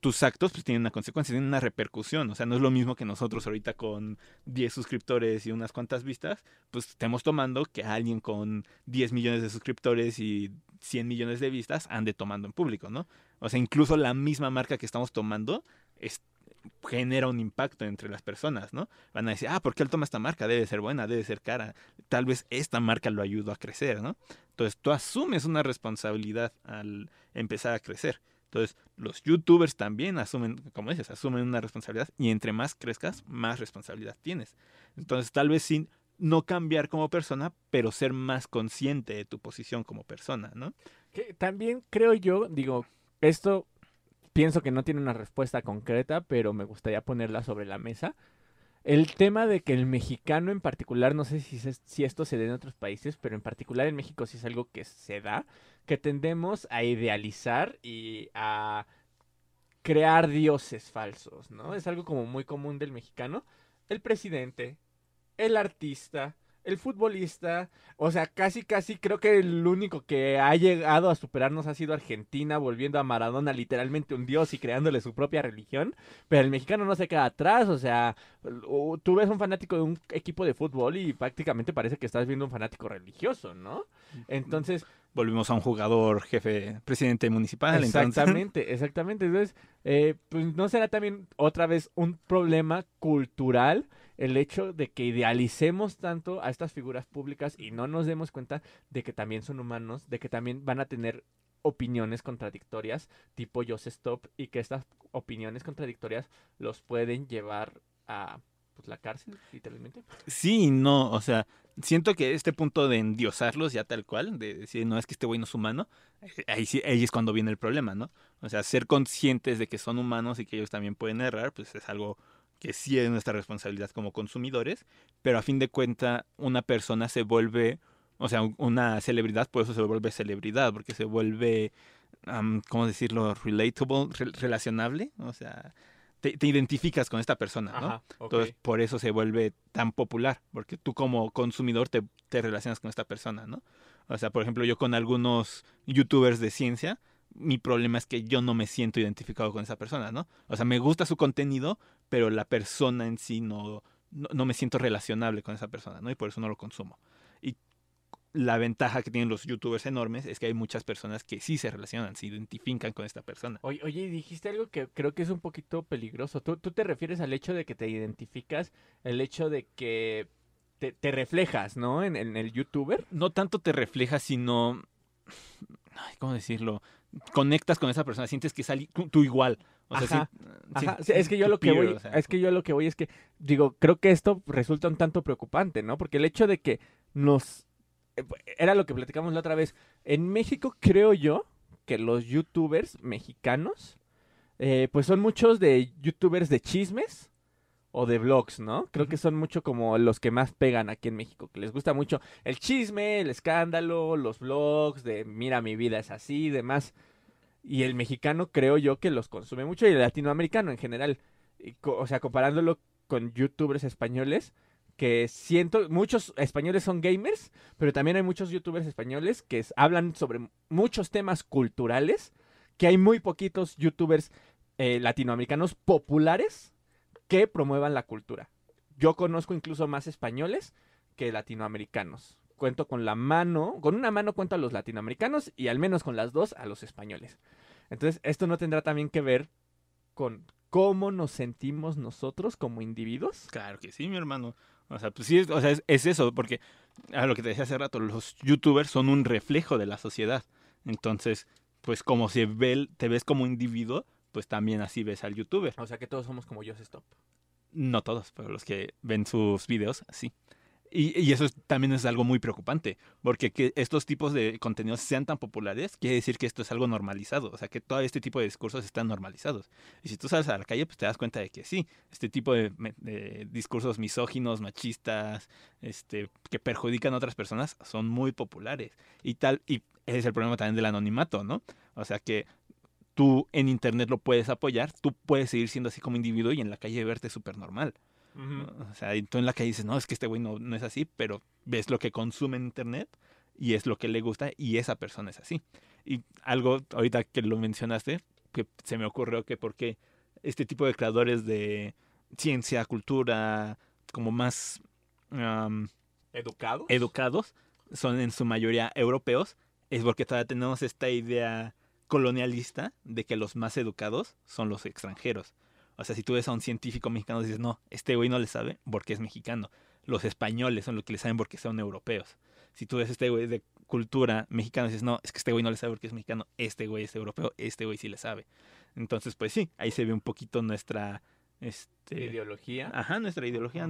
Speaker 2: tus actos pues tienen una consecuencia, tienen una repercusión. O sea, no es lo mismo que nosotros ahorita con 10 suscriptores y unas cuantas vistas, pues estemos tomando que alguien con 10 millones de suscriptores y 100 millones de vistas ande tomando en público, ¿no? O sea, incluso la misma marca que estamos tomando es, genera un impacto entre las personas, ¿no? Van a decir, ah, ¿por qué él toma esta marca? Debe ser buena, debe ser cara. Tal vez esta marca lo ayudó a crecer, ¿no? Entonces tú asumes una responsabilidad al empezar a crecer. Entonces los youtubers también asumen, como dices, asumen una responsabilidad y entre más crezcas, más responsabilidad tienes. Entonces tal vez sin no cambiar como persona, pero ser más consciente de tu posición como persona, ¿no?
Speaker 1: También creo yo, digo, esto pienso que no tiene una respuesta concreta, pero me gustaría ponerla sobre la mesa. El tema de que el mexicano en particular, no sé si, esto se da en otros países, pero en particular en México sí es algo que se da, que tendemos a idealizar y a crear dioses falsos, ¿no? Es algo como muy común del mexicano. El presidente, el artista, el futbolista, o sea, casi casi creo que el único que ha llegado a superarnos ha sido Argentina, volviendo a Maradona literalmente un dios y creándole su propia religión, pero el mexicano no se queda atrás, o sea, tú ves un fanático de un equipo de fútbol y prácticamente parece que estás viendo un fanático religioso, ¿no? Entonces,
Speaker 2: Volvimos a un jugador jefe, presidente municipal. entonces-
Speaker 1: Exactamente, exactamente. Entonces, eh, pues no será también otra vez un problema cultural el hecho de que idealicemos tanto a estas figuras públicas y no nos demos cuenta de que también son humanos, de que también van a tener opiniones contradictorias tipo Joseph Stop y que estas opiniones contradictorias los pueden llevar a pues, la cárcel, literalmente.
Speaker 2: Sí no, o sea, siento que este punto de endiosarlos ya tal cual, de decir, no, es que este güey no es humano, eh, ahí sí, ahí es cuando viene el problema, ¿no? O sea, ser conscientes de que son humanos y que ellos también pueden errar, pues es algo que sí es nuestra responsabilidad como consumidores, pero a fin de cuentas una persona se vuelve, o sea, un- una celebridad, por eso se vuelve celebridad, porque se vuelve, am, ¿cómo decirlo? Relatable, re- relacionable, o sea, te, te identificas con esta persona, ¿no? Entonces, por eso se vuelve tan popular, porque tú como consumidor te, te relacionas con esta persona, ¿no? O sea, por ejemplo, yo con algunos youtubers de ciencia, mi problema es que yo no me siento identificado con esa persona, ¿no? O sea, me gusta su contenido, pero la persona en sí no, no, no me siento relacionable con esa persona, ¿no? Y por eso no lo consumo. Y la ventaja que tienen los youtubers enormes es que hay muchas personas que sí se relacionan, se identifican con esta persona.
Speaker 1: Oye, oye, y dijiste algo que creo que es un poquito peligroso. ¿Tú, tú te refieres al hecho de que te identificas, el hecho de que te, te reflejas, ¿no? En, en el youtuber.
Speaker 2: no tanto te refleja, sino. ay, ¿Cómo decirlo? Conectas con esa persona, sientes que es tú igual. O sea,
Speaker 1: Ajá,
Speaker 2: sí, sí,
Speaker 1: Ajá, sí, es que yo lo que voy,
Speaker 2: o sea.
Speaker 1: es que yo lo que voy es que digo, creo que esto resulta un tanto preocupante, ¿no? Porque el hecho de que nos eh, era lo que platicamos la otra vez. En México creo yo que los youtubers mexicanos eh, pues son muchos de youtubers de chismes o de vlogs, ¿no? Creo que son mucho como los que más pegan aquí en México, que les gusta mucho el chisme, el escándalo, los vlogs de mira mi vida es así y demás. Y el mexicano creo yo que los consume mucho y el latinoamericano en general. O sea, comparándolo con youtubers españoles, que siento, muchos españoles son gamers, pero también hay muchos youtubers españoles que hablan sobre muchos temas culturales, que hay muy poquitos youtubers eh, latinoamericanos populares que promuevan la cultura. Yo conozco incluso más españoles que latinoamericanos. Cuento con la mano, con una mano cuento a los latinoamericanos y al menos con las dos a los españoles. Entonces, esto no tendrá también que ver con cómo nos sentimos nosotros como individuos.
Speaker 2: Claro que sí, mi hermano. O sea, pues sí, es, o sea, es, es eso, porque a lo que te decía hace rato, los youtubers son un reflejo de la sociedad. Entonces, pues como se ve, te ves como individuo, pues también así ves al youtuber.
Speaker 1: O sea que todos somos como Just Stop.
Speaker 2: No todos, pero los que ven sus videos, sí. Y, y eso es- también es algo muy preocupante, porque que estos tipos de contenidos sean tan populares, quiere decir que esto es algo normalizado, o sea, que todo este tipo de discursos están normalizados. Y si tú sales a la calle, pues te das cuenta de que sí, este tipo de, de discursos misóginos, machistas, este, que perjudican a otras personas, son muy populares. Y tal, y ese es el problema también del anonimato, ¿no? O sea, que tú en internet lo puedes apoyar, tú puedes seguir siendo así como individuo y en la calle verte súper normal. O sea, y tú en la calle dices, no, es que este güey no, no es así, pero ves lo que consume en internet y es lo que le gusta y esa persona es así. Y algo, ahorita que lo mencionaste, que se me ocurrió que porque este tipo de creadores de ciencia, cultura, como más am,
Speaker 1: ¿Educado?
Speaker 2: educados, son en su mayoría europeos, es porque todavía tenemos esta idea colonialista de que los más educados son los extranjeros. O sea, si tú ves a un científico mexicano dices, no, este güey no le sabe porque es mexicano. Los españoles son los que le saben porque son europeos. Si tú ves a este güey de cultura mexicana dices, no, es que este güey no le sabe porque es mexicano, este güey es europeo, este güey sí le sabe. Entonces, pues sí, ahí se ve un poquito nuestra... Este,
Speaker 1: Ideología.
Speaker 2: Ajá, nuestra ideología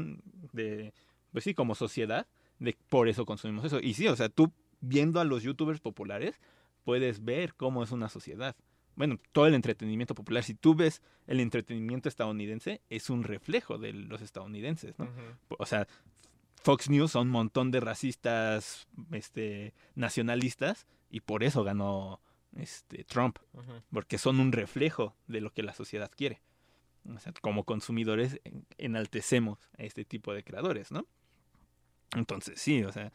Speaker 2: de, pues sí, como sociedad, de por eso consumimos eso. Y sí, o sea, tú viendo a los youtubers populares, puedes ver cómo es una sociedad. Bueno, todo el entretenimiento popular, si tú ves el entretenimiento estadounidense, es un reflejo de los estadounidenses, ¿no? O sea, Fox News son un montón de racistas, este, nacionalistas, y por eso ganó este, Trump porque son un reflejo de lo que la sociedad quiere. O sea, como consumidores en- enaltecemos a este tipo de creadores, ¿no? Entonces, sí, o sea,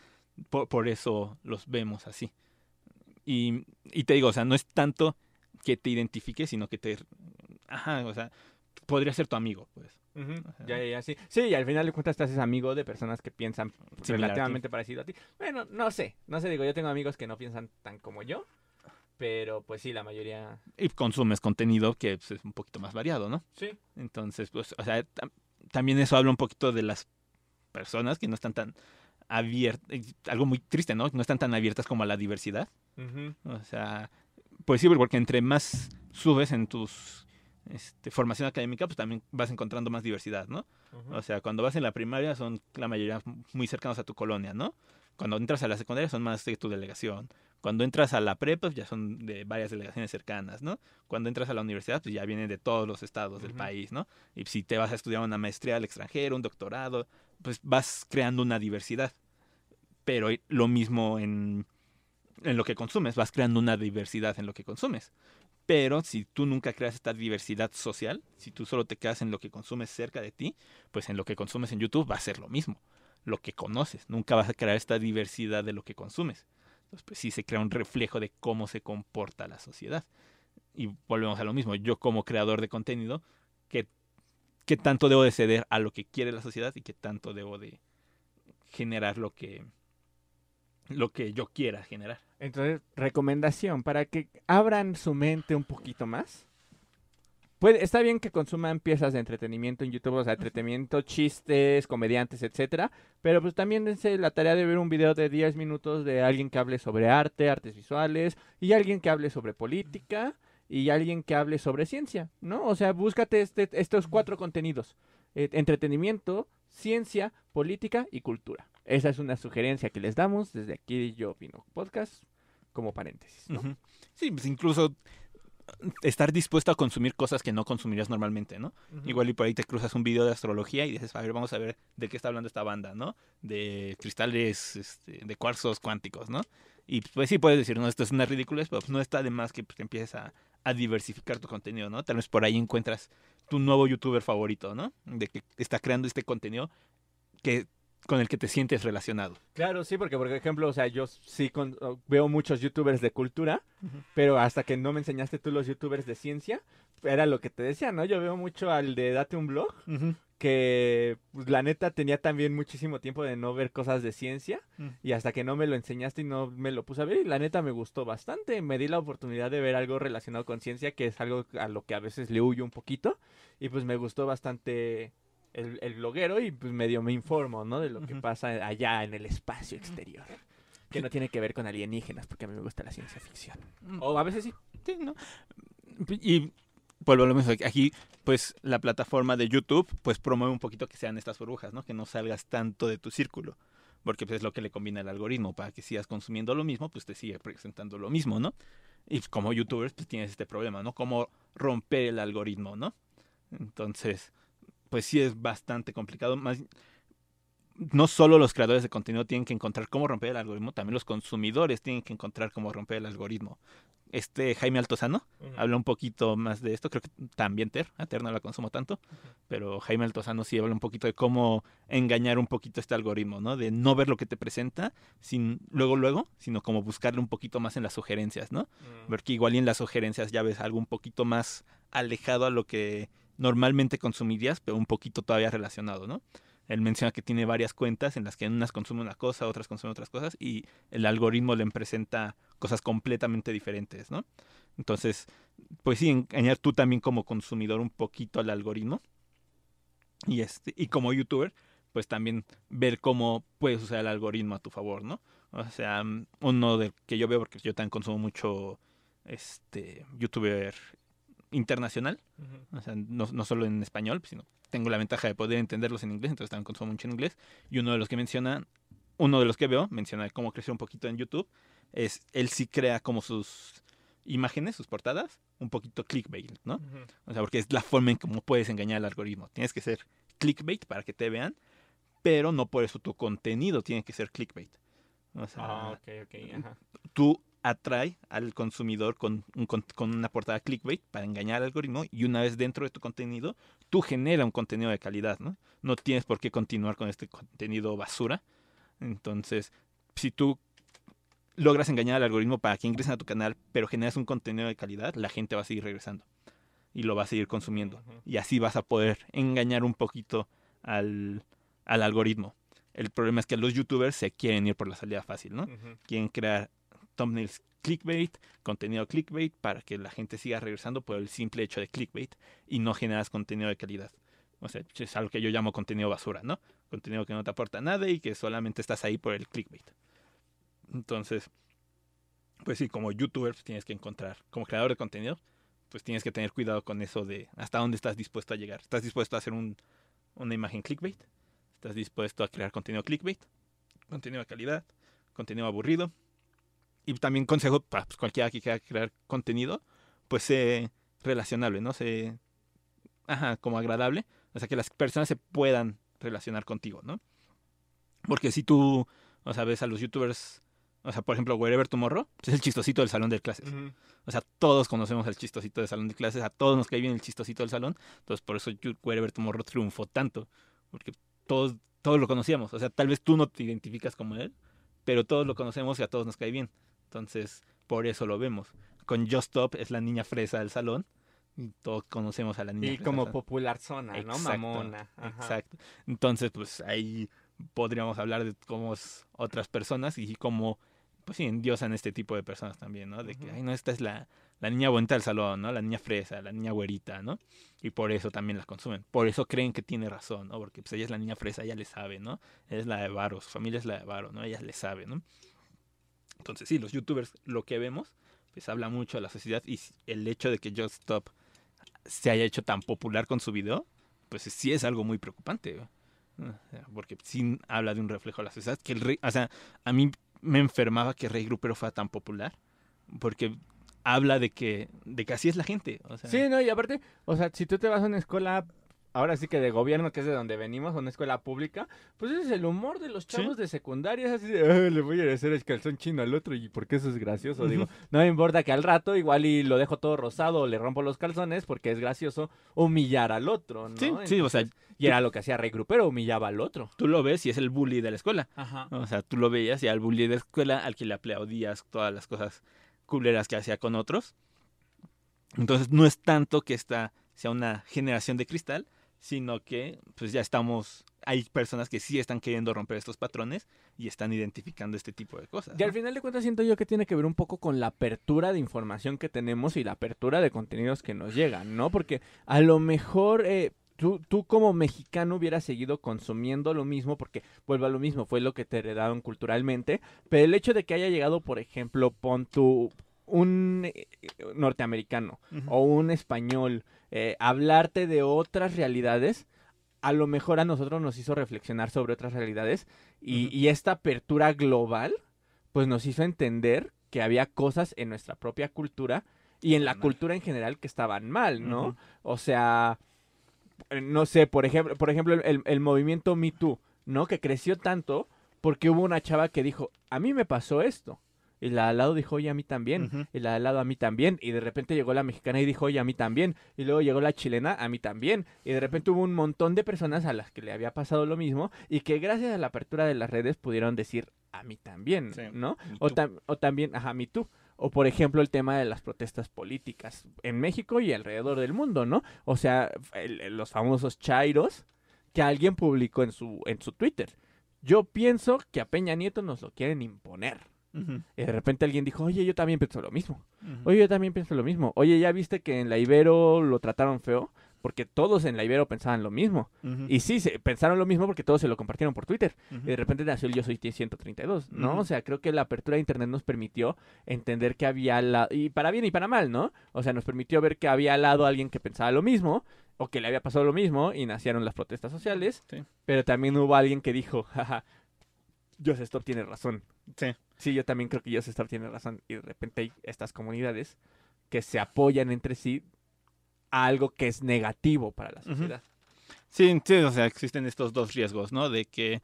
Speaker 2: por, por eso los vemos así. Y, y te digo, o sea, no es tanto que te identifiques, sino que te... Ajá, o sea, podría ser tu amigo, pues. Ajá.
Speaker 1: Ya, ya, ya, sí. Sí, y al final de cuentas te haces amigo de personas que piensan
Speaker 2: a
Speaker 1: relativamente parecido a ti. Bueno, no sé, no sé, digo, yo tengo amigos que no piensan tan como yo, pero pues sí, la mayoría...
Speaker 2: Y consumes contenido que pues, es un poquito más variado, ¿no?
Speaker 1: Sí.
Speaker 2: Entonces, pues, o sea, tam- también eso habla un poquito de las personas que no están tan abiertas, algo muy triste, ¿no? No están tan abiertas como a la diversidad. O sea, pues sí, porque entre más subes en tus este, formación académica, pues también vas encontrando más diversidad, ¿no? O sea, cuando vas en la primaria son la mayoría muy cercanos a tu colonia, ¿no? Cuando entras a la secundaria son más de tu delegación. Cuando entras a la prepa, pues ya son de varias delegaciones cercanas, ¿no? Cuando entras a la universidad, pues ya vienen de todos los estados del país, ¿no? Y si te vas a estudiar una maestría al extranjero, un doctorado, pues vas creando una diversidad. Pero lo mismo en, en lo que consumes, vas creando una diversidad en lo que consumes. Pero si tú nunca creas esta diversidad social, si tú solo te quedas en lo que consumes cerca de ti, pues en lo que consumes en YouTube va a ser lo mismo. Lo que conoces. Nunca vas a crear esta diversidad de lo que consumes. Entonces, pues sí se crea un reflejo de cómo se comporta la sociedad. Y volvemos a lo mismo. Yo como creador de contenido, ¿qué, qué tanto debo de ceder a lo que quiere la sociedad y qué tanto debo de generar lo que, lo que yo quiera generar?
Speaker 1: Entonces, recomendación para que abran su mente un poquito más. Puede, está bien que consuman piezas de entretenimiento en YouTube, o sea, entretenimiento, chistes, comediantes, etcétera, pero pues también dense la tarea de ver un video de 10 minutos de alguien que hable sobre arte, artes visuales, y alguien que hable sobre política, y alguien que hable sobre ciencia, ¿no? O sea, búscate este, estos cuatro contenidos. eh, entretenimiento, ciencia, política y cultura. Esa es una sugerencia que les damos desde aquí Yo Opino Podcast como paréntesis.
Speaker 2: Sí, pues incluso estar dispuesto a consumir cosas que no consumirías normalmente, ¿no? Igual y por ahí te cruzas un video de astrología y dices, a ver, vamos a ver de qué está hablando esta banda, ¿no? De cristales, este, de cuarzos cuánticos, ¿no? Y pues sí puedes decir, no, esto es una ridiculez, pero pues, no está de más que pues, te empieces a, a diversificar tu contenido, ¿no? Tal vez por ahí encuentras tu nuevo youtuber favorito, ¿no? De que está creando este contenido que con el que te sientes relacionado.
Speaker 1: Claro, sí, porque por ejemplo, o sea, yo sí con- veo muchos youtubers de cultura, pero hasta que no me enseñaste tú los youtubers de ciencia, era lo que te decía, ¿no? Yo veo mucho al de Date un blog, que pues, la neta tenía también muchísimo tiempo de no ver cosas de ciencia,
Speaker 2: Mm.
Speaker 1: y hasta que no me lo enseñaste y no me lo puse a ver, y la neta me gustó bastante, me di la oportunidad de ver algo relacionado con ciencia, que es algo a lo que a veces le huyo un poquito, y pues me gustó bastante el, el bloguero y pues medio me informo, ¿no? De lo que pasa allá en el espacio exterior. Que no tiene que ver con alienígenas, porque a mí me gusta la ciencia ficción. O a veces sí.
Speaker 2: Sí, ¿no? Y vuelvo a lo mismo. Aquí, pues, la plataforma de YouTube, pues, promueve un poquito que sean estas burbujas, ¿no? Que no salgas tanto de tu círculo. Porque pues, es lo que le combina al algoritmo. Para que sigas consumiendo lo mismo, pues te sigue presentando lo mismo, ¿no? Y como youtubers, pues tienes este problema, ¿no? Cómo romper el algoritmo, ¿no? Entonces, pues sí es bastante complicado. Más, no solo los creadores de contenido tienen que encontrar cómo romper el algoritmo, también los consumidores tienen que encontrar cómo romper el algoritmo. Este Jaime Altozano habla un poquito más de esto, creo que también Ter, a Ter no la consumo tanto, pero Jaime Altozano sí habla un poquito de cómo engañar un poquito este algoritmo, ¿no? De no ver lo que te presenta sin luego luego, sino como buscarle un poquito más en las sugerencias, ¿no? Porque igual y en las sugerencias ya ves algo un poquito más alejado a lo que normalmente consumirías, pero un poquito todavía relacionado, ¿no? Él menciona que tiene varias cuentas en las que unas consume una cosa, otras consume otras cosas, y el algoritmo le presenta cosas completamente diferentes, ¿no? Entonces, pues sí, engañar tú también como consumidor un poquito al algoritmo. Y este, y como youtuber, pues también ver cómo puedes usar el algoritmo a tu favor, ¿no? O sea, mm, uno de que yo veo, porque yo también consumo mucho este youtuber internacional, o sea, no, no solo en español, sino tengo la ventaja de poder entenderlos en inglés, entonces también consumo mucho en inglés. Y uno de los que menciona, uno de los que veo, menciona cómo crecer un poquito en YouTube, es él sí crea como sus imágenes, sus portadas, un poquito clickbait, ¿no? O sea, porque es la forma en cómo puedes engañar al algoritmo. Tienes que ser clickbait para que te vean, pero no por eso tu contenido tiene que ser clickbait. O sea,
Speaker 1: Ah, ok, ok, ajá.
Speaker 2: tú atrae al consumidor con, un con, con una portada clickbait para engañar al algoritmo y una vez dentro de tu contenido, tú genera un contenido de calidad, ¿no? No tienes por qué continuar con este contenido basura. Entonces, si tú logras engañar al algoritmo para que ingresen a tu canal, pero generas un contenido de calidad, la gente va a seguir regresando y lo va a seguir consumiendo. Y así vas a poder engañar un poquito al, al algoritmo. El problema es que los youtubers se quieren ir por la salida fácil, ¿no? Quieren crear thumbnails clickbait, contenido clickbait, para que la gente siga regresando por el simple hecho de clickbait y no generas contenido de calidad. O sea, es algo que yo llamo contenido basura, ¿no? Contenido que no te aporta nada y que solamente estás ahí por el clickbait. Entonces, pues sí, como youtuber pues, tienes que encontrar, como creador de contenido, pues tienes que tener cuidado con eso de hasta dónde estás dispuesto a llegar. ¿Estás dispuesto a hacer un, una imagen clickbait? ¿Estás dispuesto a crear contenido clickbait? Contenido de calidad, contenido aburrido. Y también consejo para pues, cualquiera que quiera crear contenido, pues sé relacionable, ¿no? Sé, ajá, como agradable. O sea, que las personas se puedan relacionar contigo, ¿no? Porque si tú, o sea, ves a los youtubers, o sea, por ejemplo, Wherever Tomorrow, pues es el chistosito del salón de clases.
Speaker 1: Ujú.
Speaker 2: O sea, todos conocemos al chistosito del salón de clases, a todos nos cae bien el chistosito del salón, entonces por eso You- Wherever Tomorrow triunfó tanto, porque todos, todos lo conocíamos, o sea, tal vez tú no te identificas como él, pero todos lo conocemos y a todos nos cae bien, entonces por eso lo vemos. Con Just Stop es la niña fresa del salón, y todos conocemos a la niña
Speaker 1: Y
Speaker 2: fresa
Speaker 1: como popular zona, ¿no?
Speaker 2: Exacto,
Speaker 1: Mamona. Ajá.
Speaker 2: Exacto. Entonces, pues ahí podríamos hablar de cómo es otras personas y cómo, pues sí, endiosan este tipo de personas también, ¿no? De que, ay, no, esta es la, la niña bonita del salón, ¿no? La niña fresa, la niña güerita, ¿no? Y por eso también la consumen. Por eso creen que tiene razón, ¿no? Porque pues ella es la niña fresa, ella le sabe, ¿no? Ella es la de Varo, su familia es la de Varo, ¿no? Ella le sabe, ¿no? Entonces, sí, los youtubers, lo que vemos, pues habla mucho de la sociedad y el hecho de que Just Stop se haya hecho tan popular con su video, pues sí es algo muy preocupante. sea, Porque sí habla de un reflejo de la sociedad. Que el rey, o sea, a mí me enfermaba que Rey Grupero fuera tan popular. Porque habla de que, de que así es la gente.
Speaker 1: Sí, no, y aparte, o sea, si tú te vas a una escuela ahora sí que de gobierno, que es de donde venimos, una escuela pública, pues ese es el humor de los chavos de secundaria, es así de, "Ah, le voy a hacer el calzón chino al otro y porque eso es gracioso, digo, no me importa que al rato igual y lo dejo todo rosado o le rompo los calzones porque es gracioso humillar al otro, ¿no?
Speaker 2: Sí, sí, o sea,
Speaker 1: y era lo que hacía Rey Grupero, humillaba al otro.
Speaker 2: tú lo ves y es el bully de la escuela.
Speaker 1: Ajá.
Speaker 2: O sea, tú lo veías y al bully de la escuela al que le aplaudías todas las cosas culeras que hacía con otros. Entonces no es tanto que esta sea una generación de cristal, sino que pues ya estamos, hay personas que sí están queriendo romper estos patrones y están identificando este tipo de cosas.
Speaker 1: Y al final de cuentas siento yo que tiene que ver un poco con la apertura de información que tenemos y la apertura de contenidos que nos llegan, ¿no? Porque a lo mejor eh, tú, tú como mexicano hubieras seguido consumiendo lo mismo, porque vuelvo a lo mismo, fue lo que te heredaron culturalmente, pero el hecho de que haya llegado, por ejemplo, pon tú un eh, norteamericano o un español, eh, hablarte de otras realidades, a lo mejor a nosotros nos hizo reflexionar sobre otras realidades y, esta apertura global, pues nos hizo entender que había cosas en nuestra propia cultura y en la
Speaker 2: Mal.
Speaker 1: cultura en general que estaban mal, ¿no? O sea, eh, no sé, por ejemplo, por ejemplo el, el movimiento Me Too, ¿no? Que creció tanto porque hubo una chava que dijo, a mí me pasó esto. Y la de al lado dijo, oye, a mí también.
Speaker 2: Ujú.
Speaker 1: Y la de al lado a mí también. Y de repente llegó la mexicana y dijo, oye, a mí también. Y luego llegó la chilena, a mí también. Y de repente hubo un montón de personas a las que le había pasado lo mismo y que gracias a la apertura de las redes pudieron decir, a mí también,
Speaker 2: Sí,
Speaker 1: ¿no? O, tam- o también, ajá, mí tú. O por ejemplo el tema de las protestas políticas en México y alrededor del mundo, ¿no? O sea, el- los famosos chairos que alguien publicó en su, en su Twitter. Yo pienso que a Peña Nieto nos lo quieren imponer. Y de repente alguien dijo, oye, yo también pienso lo mismo. Oye, yo también pienso lo mismo. Oye, ¿ya viste que en la Ibero lo trataron feo? Porque todos en la Ibero pensaban lo mismo. Y sí, se, pensaron lo mismo porque todos se lo compartieron por Twitter. Y de repente nació el Yo Soy 132, ¿no? O sea, creo que la apertura de Internet nos permitió entender que había la... Y para bien y para mal, ¿no? O sea, nos permitió ver que había al lado alguien que pensaba lo mismo o que le había pasado lo mismo y nacieron las protestas sociales.
Speaker 2: Sí.
Speaker 1: Pero también hubo alguien que dijo, jaja, Joseph Stop tiene razón.
Speaker 2: Sí.
Speaker 1: Sí, yo también creo que Joseph Stop tiene razón. Y de repente hay estas comunidades que se apoyan entre sí a algo que es negativo para la sociedad.
Speaker 2: Sí, sí, o sea, existen estos dos riesgos, ¿no? De que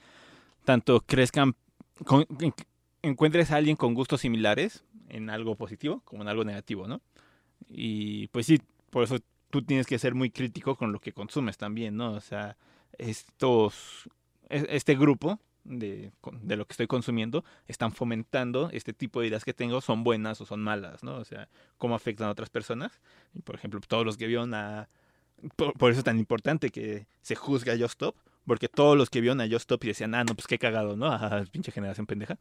Speaker 2: tanto crezcan, con- en- encuentres a alguien con gustos similares en algo positivo como en algo negativo, ¿no? Y pues sí, por eso tú tienes que ser muy crítico con lo que consumes también, ¿no? O sea, estos, es- este grupo de, de lo que estoy consumiendo están fomentando este tipo de ideas que tengo, son buenas o son malas, ¿no? O sea, cómo afectan a otras personas. Por ejemplo, todos los que vieron a por, por eso es tan importante que se juzgue a Just Stop, porque todos los que vieron a Just Stop y decían, ah, no, pues qué cagado, ¿no? Ah, pinche generación pendeja.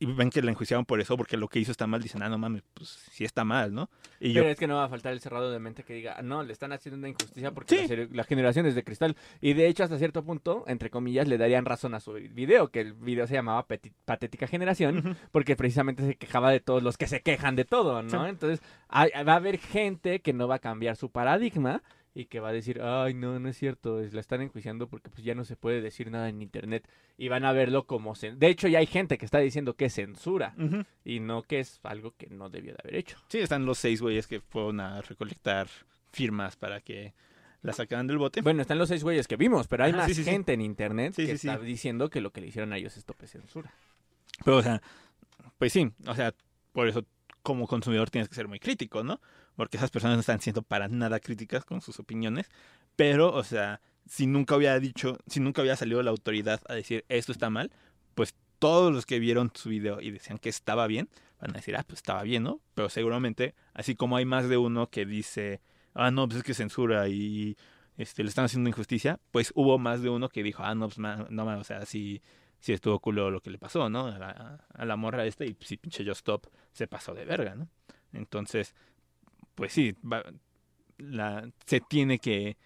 Speaker 2: Y ven que la enjuiciaron por eso, porque lo que hizo está mal, dicen, ah, no mames, pues sí está mal, ¿no? Y yo,
Speaker 1: Pero es que no va a faltar el cerrado de mente que diga, "Ah, no, le están haciendo una injusticia porque
Speaker 2: Sí.
Speaker 1: la, serie- la generación es de cristal. Y de hecho, hasta cierto punto, entre comillas, le darían razón a su video, que el video se llamaba Peti- Patética Generación, porque precisamente se quejaba de todos los que se quejan de todo, ¿no?
Speaker 2: Sí.
Speaker 1: Entonces, hay- va a haber gente que no va a cambiar su paradigma y que va a decir, ay, no, no es cierto, es- la están enjuiciando porque pues ya no se puede decir nada en internet. Y van a verlo como... De hecho, ya hay gente que está diciendo que es censura y no que es algo que no debió de haber hecho.
Speaker 2: Sí, están los seis güeyes que fueron a recolectar firmas para que la sacaran del bote.
Speaker 1: Bueno, están los seis güeyes que vimos, pero hay
Speaker 2: Ajá,
Speaker 1: más
Speaker 2: sí, sí, sí.
Speaker 1: gente en internet que está diciendo que lo que le hicieron a ellos es tope censura.
Speaker 2: Pero, o sea, pues sí, o sea, por eso como consumidor tienes que ser muy crítico, ¿no? Porque esas personas no están siendo para nada críticas con sus opiniones, pero, o sea, si nunca hubiera dicho, si nunca hubiera salido la autoridad a decir esto está mal, pues todos los que vieron su video y decían que estaba bien, van a decir, ah, pues estaba bien, ¿no? Pero seguramente, así como hay más de uno que dice, ah, no, pues es que censura y este, le están haciendo injusticia, pues hubo más de uno que dijo, ah, no, pues no, ma, o sea, sí, sí estuvo culo lo que le pasó, ¿no? A la, morra esta y sí, pinche Just Stop se pasó de verga, ¿no? Entonces, pues sí, va- la, se tiene que,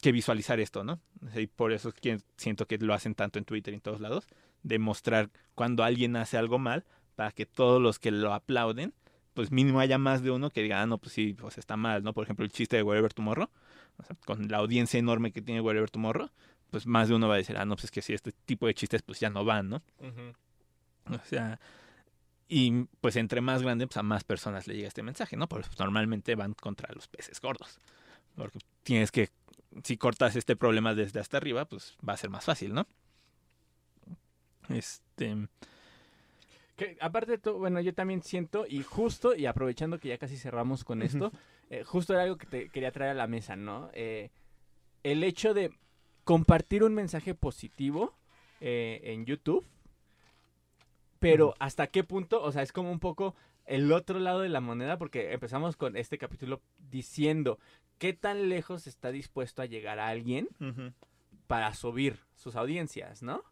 Speaker 2: que visualizar esto, ¿no? Y por eso es que siento que lo hacen tanto en Twitter y en todos lados, de mostrar cuando alguien hace algo mal, para que todos los que lo aplauden, pues mínimo haya más de uno que diga, ah, no, pues sí, pues está mal, ¿no? Por ejemplo, el chiste de Wherever Tomorrow, o sea, con la audiencia enorme que tiene Wherever Tomorrow, pues más de uno va a decir, ah, no, pues es que sí, este tipo de chistes pues ya no van, ¿no? O sea, y pues entre más grande, pues a más personas le llega este mensaje, ¿no? Porque pues, normalmente van contra los peces gordos. Porque tienes que si cortas este problema desde hasta arriba, pues va a ser más fácil, ¿no? Este.
Speaker 1: Que, aparte de todo, bueno, yo también siento, y justo, y aprovechando que ya casi cerramos con esto, eh, justo era algo que te quería traer a la mesa, ¿no? Eh, el hecho de compartir un mensaje positivo eh, en YouTube, pero hasta qué punto, o sea, es como un poco el otro lado de la moneda, porque empezamos con este capítulo diciendo qué tan lejos está dispuesto a llegar a alguien para subir sus audiencias, ¿no?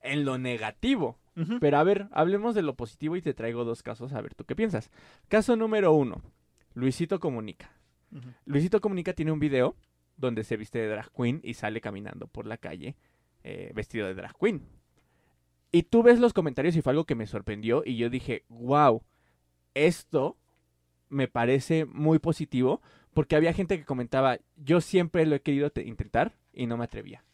Speaker 1: En lo negativo. Pero a ver, hablemos de lo positivo y te traigo dos casos, a ver, ¿tú qué piensas? Caso número uno, Luisito Comunica. Luisito Comunica tiene un video donde se viste de drag queen y sale caminando por la calle eh, vestido de drag queen. Y tú ves los comentarios y fue algo que me sorprendió y yo dije, wow, esto me parece muy positivo porque había gente que comentaba, yo siempre lo he querido te- intentar y no me atrevía.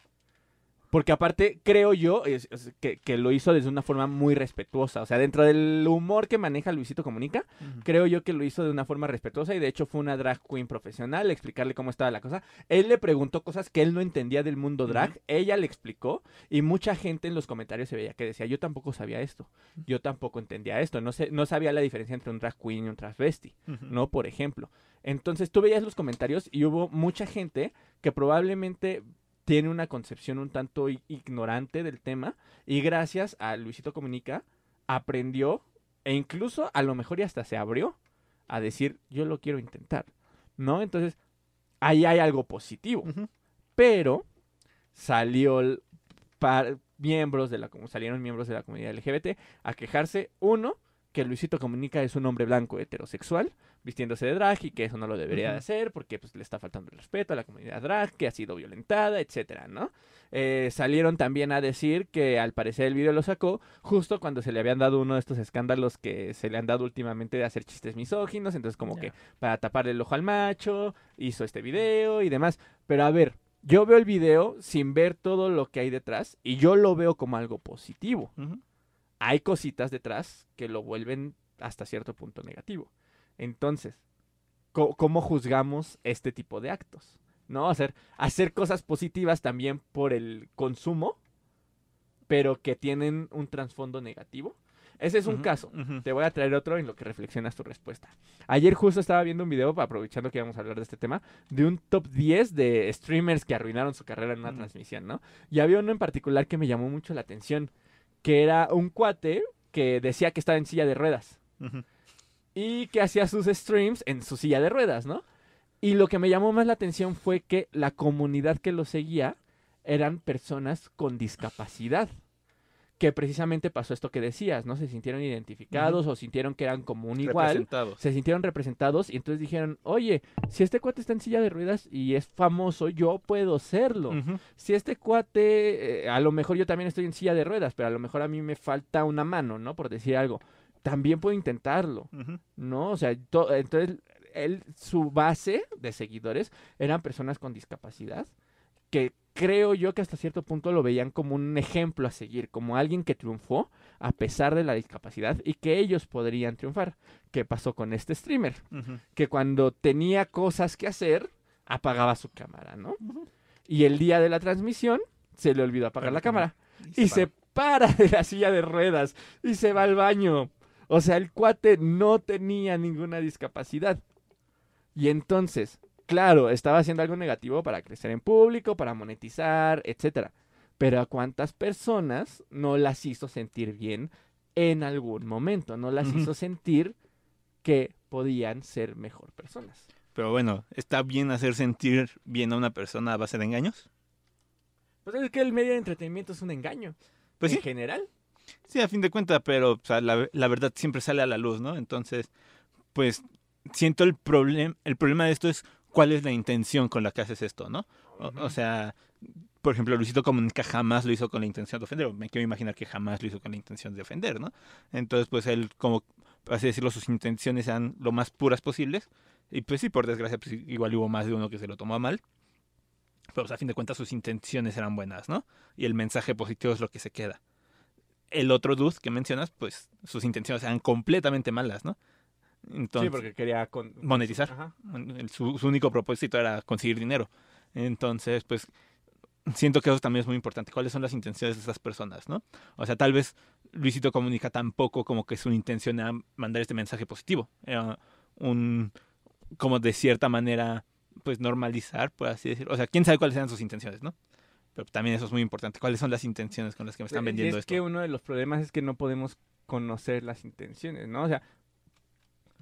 Speaker 1: Porque aparte, creo yo es- es que, que lo hizo desde una forma muy respetuosa. O sea, dentro del humor que maneja Luisito Comunica, creo yo que lo hizo de una forma respetuosa y de hecho fue una drag queen profesional, explicarle cómo estaba la cosa. Él le preguntó cosas que él no entendía del mundo drag, ella le explicó y mucha gente en los comentarios se veía que decía, yo tampoco sabía esto, yo tampoco entendía esto, no, sé, no sabía la diferencia entre un drag queen y un transvesti.
Speaker 2: Ujú.
Speaker 1: ¿no? Por ejemplo. Entonces tú veías los comentarios y hubo mucha gente que probablemente tiene una concepción un tanto ignorante del tema y gracias a Luisito Comunica aprendió e incluso a lo mejor y hasta se abrió a decir yo lo quiero intentar, ¿no? Entonces ahí hay algo positivo, pero salió el par- miembros de la salieron miembros de la comunidad LGBT a quejarse uno que Luisito Comunica es un hombre blanco heterosexual vistiéndose de drag y que eso no lo debería de hacer porque pues le está faltando el respeto a la comunidad drag que ha sido violentada, etcétera, ¿no? Eh, salieron también a decir que al parecer el video lo sacó justo cuando se le habían dado uno de estos escándalos que se le han dado últimamente de hacer chistes misóginos, entonces como que para taparle el ojo al macho hizo este video y demás, pero a ver, yo veo el video sin ver todo lo que hay detrás y yo lo veo como algo positivo. Hay cositas detrás que lo vuelven hasta cierto punto negativo. Entonces, ¿cómo juzgamos este tipo de actos? ¿No? Hacer, hacer cosas positivas también por el consumo, pero que tienen un trasfondo negativo. Ese es un caso. Te voy a traer otro en lo que reflexionas tu respuesta. Ayer justo estaba viendo un video, aprovechando que íbamos a hablar de este tema, de un top 10 de streamers que arruinaron su carrera en una transmisión, ¿no? Y había uno en particular que me llamó mucho la atención, que era un cuate que decía que estaba en silla de ruedas. Y que hacía sus streams en su silla de ruedas, ¿no? Y lo que me llamó más la atención fue que la comunidad que lo seguía eran personas con discapacidad. Que precisamente pasó esto que decías, ¿no? Se sintieron identificados o sintieron que eran como un igual se sintieron representados y entonces dijeron, oye, si este cuate está en silla de ruedas y es famoso, yo puedo serlo. Si este cuate, eh, a lo mejor yo también estoy en silla de ruedas, pero a lo mejor a mí me falta una mano, ¿no? Por decir algo. También puedo intentarlo. ¿no? O sea, to- entonces él, su base de seguidores eran personas con discapacidad que creo yo que hasta cierto punto lo veían como un ejemplo a seguir, como alguien que triunfó a pesar de la discapacidad y que ellos podrían triunfar. ¿Qué pasó con este streamer? Que cuando tenía cosas que hacer, apagaba su cámara, ¿no? Y el día de la transmisión se le olvidó apagar la cámara.
Speaker 2: Y se
Speaker 1: para de la silla de ruedas y se va al baño. O sea, el cuate no tenía ninguna discapacidad. Y entonces, claro, estaba haciendo algo negativo para crecer en público, para monetizar, etcétera. Pero a cuántas personas no las hizo sentir bien en algún momento, no las hizo sentir que podían ser mejor personas.
Speaker 2: Pero bueno, ¿está bien hacer sentir bien a una persona a base de engaños?
Speaker 1: Pues es que el medio de entretenimiento es un engaño.
Speaker 2: Pues
Speaker 1: en
Speaker 2: sí,
Speaker 1: general.
Speaker 2: Sí, a fin de cuentas, pero o sea, la, la verdad siempre sale a la luz, ¿no? Entonces, pues siento el problema, el problema de esto es cuál es la intención con la que haces esto, ¿no? O, sea, por ejemplo, Luisito Comunica jamás lo hizo con la intención de ofender, o me quiero imaginar que jamás lo hizo con la intención de ofender, ¿no? Entonces, pues él, como, así decirlo, sus intenciones eran lo más puras posibles, y pues sí, por desgracia, pues igual hubo más de uno que se lo tomó a mal, pero pues, a fin de cuentas sus intenciones eran buenas, ¿no? Y el mensaje positivo es lo que se queda. El otro dude que mencionas, pues sus intenciones eran completamente malas, ¿no? Entonces,
Speaker 1: sí, porque quería con-
Speaker 2: monetizar.
Speaker 1: Ajá.
Speaker 2: su, su único propósito era conseguir dinero. Entonces, pues siento que eso también es muy importante. ¿Cuáles son las intenciones de esas personas, no? O sea, tal vez Luisito comunica tampoco como que su intención era mandar este mensaje positivo. Era un, como de cierta manera, pues normalizar, por así decirlo. O sea, quién sabe cuáles eran sus intenciones, ¿no? Pero también eso es muy importante. ¿Cuáles son las intenciones con las que me están
Speaker 1: Y
Speaker 2: vendiendo
Speaker 1: es
Speaker 2: esto?
Speaker 1: que uno de los problemas es que no podemos conocer las intenciones, ¿no? O sea,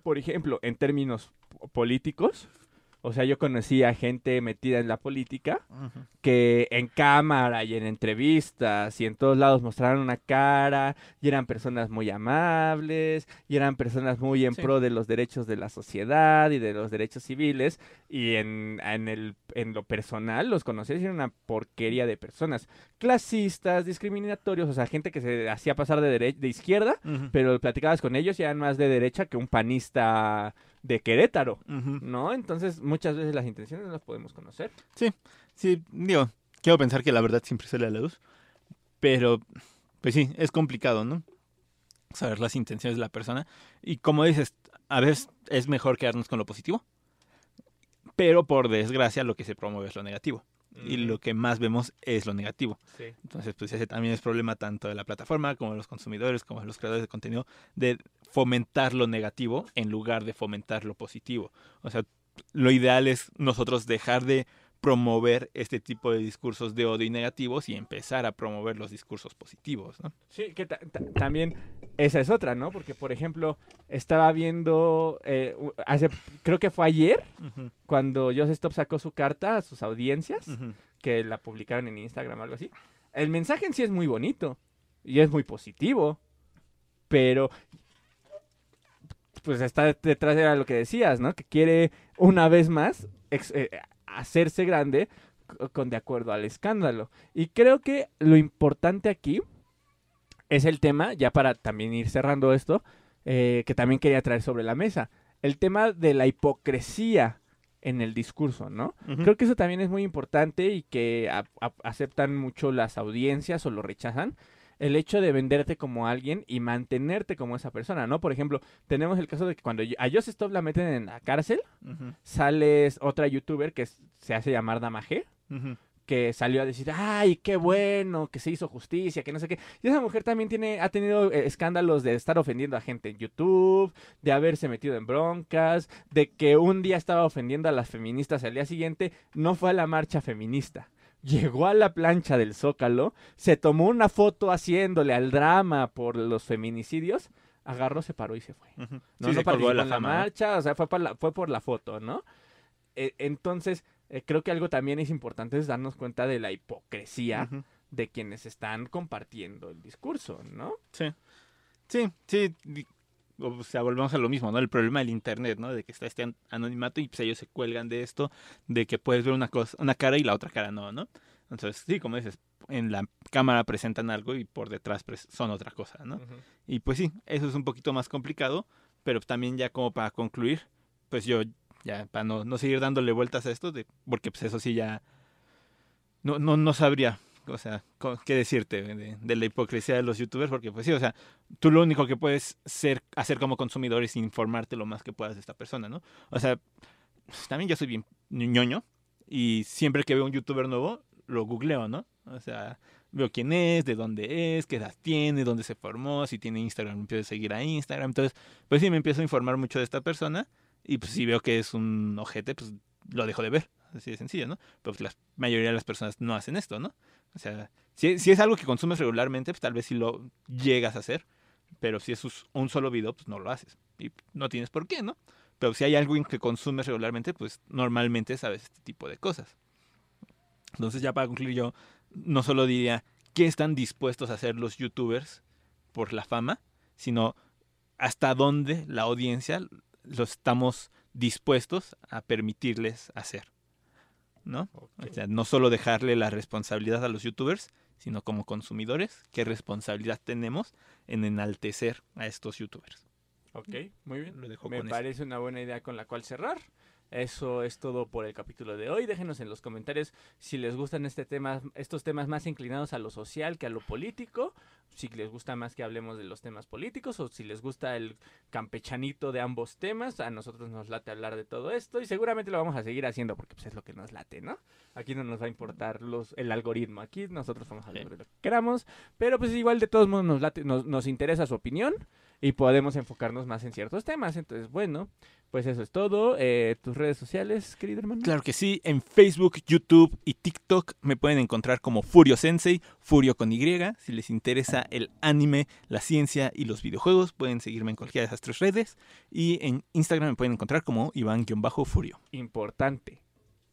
Speaker 1: por ejemplo, en términos po- políticos, o sea, yo conocí a gente metida en la política que en cámara y en entrevistas y en todos lados mostraron una cara y eran personas muy amables y eran personas muy en
Speaker 2: Sí.
Speaker 1: pro de los derechos de la sociedad y de los derechos civiles y en, en, el, en lo personal los conocí y eran una porquería de personas. Clasistas, discriminatorios, o sea, gente que se hacía pasar de, de izquierda, pero platicabas con ellos y eran más de derecha que un panista de Querétaro. ¿No? Entonces, muchas veces las intenciones no las podemos conocer.
Speaker 2: Sí, digo, quiero pensar que la verdad siempre sale a la luz, pero pues sí, es complicado, ¿no? Saber las intenciones de la persona. Y como dices, a veces es mejor quedarnos con lo positivo, pero por desgracia lo que se promueve es lo negativo. Y lo que más vemos es lo negativo.
Speaker 1: Sí.
Speaker 2: Entonces, pues ese también es problema tanto de la plataforma como de los consumidores, como de los creadores de contenido, de fomentar lo negativo en lugar de fomentar lo positivo. O sea, lo ideal es nosotros dejar de promover este tipo de discursos de odio y negativos y empezar a promover los discursos positivos, ¿no?
Speaker 1: Sí, que ta- ta- también esa es otra, ¿no? Porque, por ejemplo, estaba viendo, eh, hace, creo que fue ayer, cuando Joseph Stop sacó su carta a sus audiencias, que la publicaron en Instagram o algo así. El mensaje en sí es muy bonito y es muy positivo, pero pues está detrás de lo que decías, ¿no? Que quiere una vez más ex- eh, hacerse grande con de acuerdo al escándalo. Y creo que lo importante aquí es el tema, ya para también ir cerrando esto, eh, que también quería traer sobre la mesa, el tema de la hipocresía en el discurso, ¿no? Creo que eso también es muy importante y que a- a- aceptan mucho las audiencias o lo rechazan. El hecho de venderte como alguien y mantenerte como esa persona, ¿no? Por ejemplo, tenemos el caso de que cuando a Joseph Stop la meten en la cárcel,
Speaker 2: Ujú,
Speaker 1: sale otra youtuber que se hace llamar Damagé,
Speaker 2: ujú.
Speaker 1: que salió a decir, ay, qué bueno, que se hizo justicia, que no sé qué. Y esa mujer también tiene, ha tenido eh, escándalos de estar ofendiendo a gente en YouTube, de haberse metido en broncas, de que un día estaba ofendiendo a las feministas, al día siguiente no fue a la marcha feminista. Llegó a la plancha del Zócalo, se tomó una foto haciéndole al drama por los feminicidios, agarró, se paró y se fue. No,
Speaker 2: Sí,
Speaker 1: no
Speaker 2: se
Speaker 1: participó
Speaker 2: la
Speaker 1: en la marcha, o sea, fue por la, fue por la foto, ¿no? Eh, entonces, eh, creo que algo también es importante es darnos cuenta de la hipocresía de quienes están compartiendo el discurso, ¿no?
Speaker 2: Sí, sí, sí. O sea, volvemos a lo mismo, ¿no? El problema del internet, ¿no? De que está este an- anonimato y pues ellos se cuelgan de esto, de que puedes ver una cosa, una cara y la otra cara no, ¿no? Entonces, sí, como dices, en la cámara presentan algo y por detrás pres- son otra cosa, ¿no? Y pues sí, eso es un poquito más complicado, pero también ya como para concluir, pues yo ya para no, no seguir dándole vueltas a esto, de, porque pues eso sí ya no, no, no sabría, o sea, qué decirte de, la hipocresía de los youtubers, porque pues sí, o sea, tú lo único que puedes hacer como consumidor es informarte lo más que puedas de esta persona, ¿no? O sea, también yo soy bien ñoño y siempre que veo un youtuber nuevo, lo googleo, ¿no? O sea, veo quién es, de dónde es, qué edad tiene, dónde se formó, si tiene Instagram, empiezo a seguir a Instagram. Entonces, pues sí, me empiezo a informar mucho de esta persona y pues si veo que es un ojete, pues lo dejo de ver. Así de sencillo, ¿no? Pero pues, la mayoría de las personas no hacen esto, ¿no? O sea, si, si es algo que consumes regularmente, pues tal vez sí lo llegas a hacer, pero si es un solo video, pues no lo haces. Y no tienes por qué, ¿no? Pero si hay algo que consumes regularmente, pues normalmente sabes este tipo de cosas. Entonces ya para concluir yo no solo diría qué están dispuestos a hacer los youtubers por la fama, sino hasta dónde la audiencia lo estamos dispuestos a permitirles hacer. ¿No? O sea, no solo dejarle la responsabilidad a los youtubers, sino como consumidores, qué responsabilidad tenemos en enaltecer a estos youtubers.
Speaker 1: Ok, muy bien.
Speaker 2: Lo dejo
Speaker 1: Me
Speaker 2: con eso.
Speaker 1: parece una buena idea con la cual cerrar. Eso es todo por el capítulo de hoy. Déjenos en los comentarios si les gustan este tema, estos temas más inclinados a lo social que a lo político, si les gusta más que hablemos de los temas políticos o si les gusta el campechanito de ambos temas. A nosotros nos late hablar de todo esto y seguramente lo vamos a seguir haciendo porque pues, es lo que nos late, ¿no? Aquí no nos va a importar los, el algoritmo, aquí nosotros vamos a hablar de lo que queramos, pero pues igual de todos modos nos, late, nos, nos interesa su opinión y podemos enfocarnos más en ciertos temas. Entonces, bueno, pues eso es todo. Eh, ¿Tus redes sociales, querido hermano?
Speaker 2: Claro que sí, en Facebook, YouTube y TikTok me pueden encontrar como Furio Sensei, Furio con Y. Si les interesa el anime, la ciencia y los videojuegos, pueden seguirme en cualquiera de esas tres redes. Y en Instagram me pueden encontrar como Iván-Furio.
Speaker 1: Importante.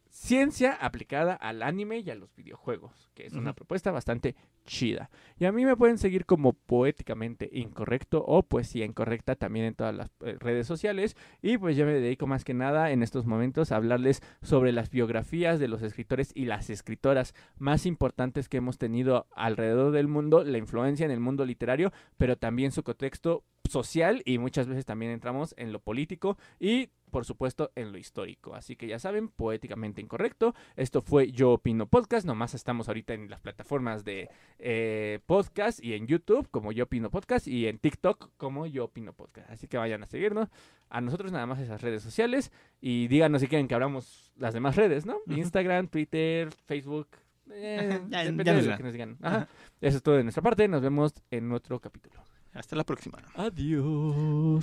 Speaker 1: Ciencia aplicada al anime y a los videojuegos, que es una propuesta bastante chida. Y a mí me pueden seguir como poéticamente incorrecto o poesía incorrecta también en todas las eh, redes sociales. Y pues yo me dedico más que nada en estos momentos a hablarles sobre las biografías de los escritores y las escritoras más importantes que hemos tenido alrededor del mundo, la influencia en el mundo literario, pero también su contexto social y muchas veces también entramos en lo político y por supuesto en lo histórico. Así que ya saben, poéticamente incorrecto. Esto fue Yo Opino Podcast. Nomás estamos ahorita en las plataformas de eh, podcast y en YouTube como Yo Opino Podcast y en TikTok como Yo Opino Podcast. Así que vayan a seguirnos. A nosotros nada más esas redes sociales y díganos si quieren que abramos las demás redes, ¿no? Instagram, Twitter, Facebook. eh,
Speaker 2: Ajá, ya-
Speaker 1: depende
Speaker 2: ya
Speaker 1: de
Speaker 2: nos
Speaker 1: lo
Speaker 2: dirán.
Speaker 1: que nos digan. Ajá.
Speaker 2: Ajá.
Speaker 1: Eso es todo de nuestra parte. Nos vemos en otro capítulo.
Speaker 2: Hasta la próxima.
Speaker 1: Adiós.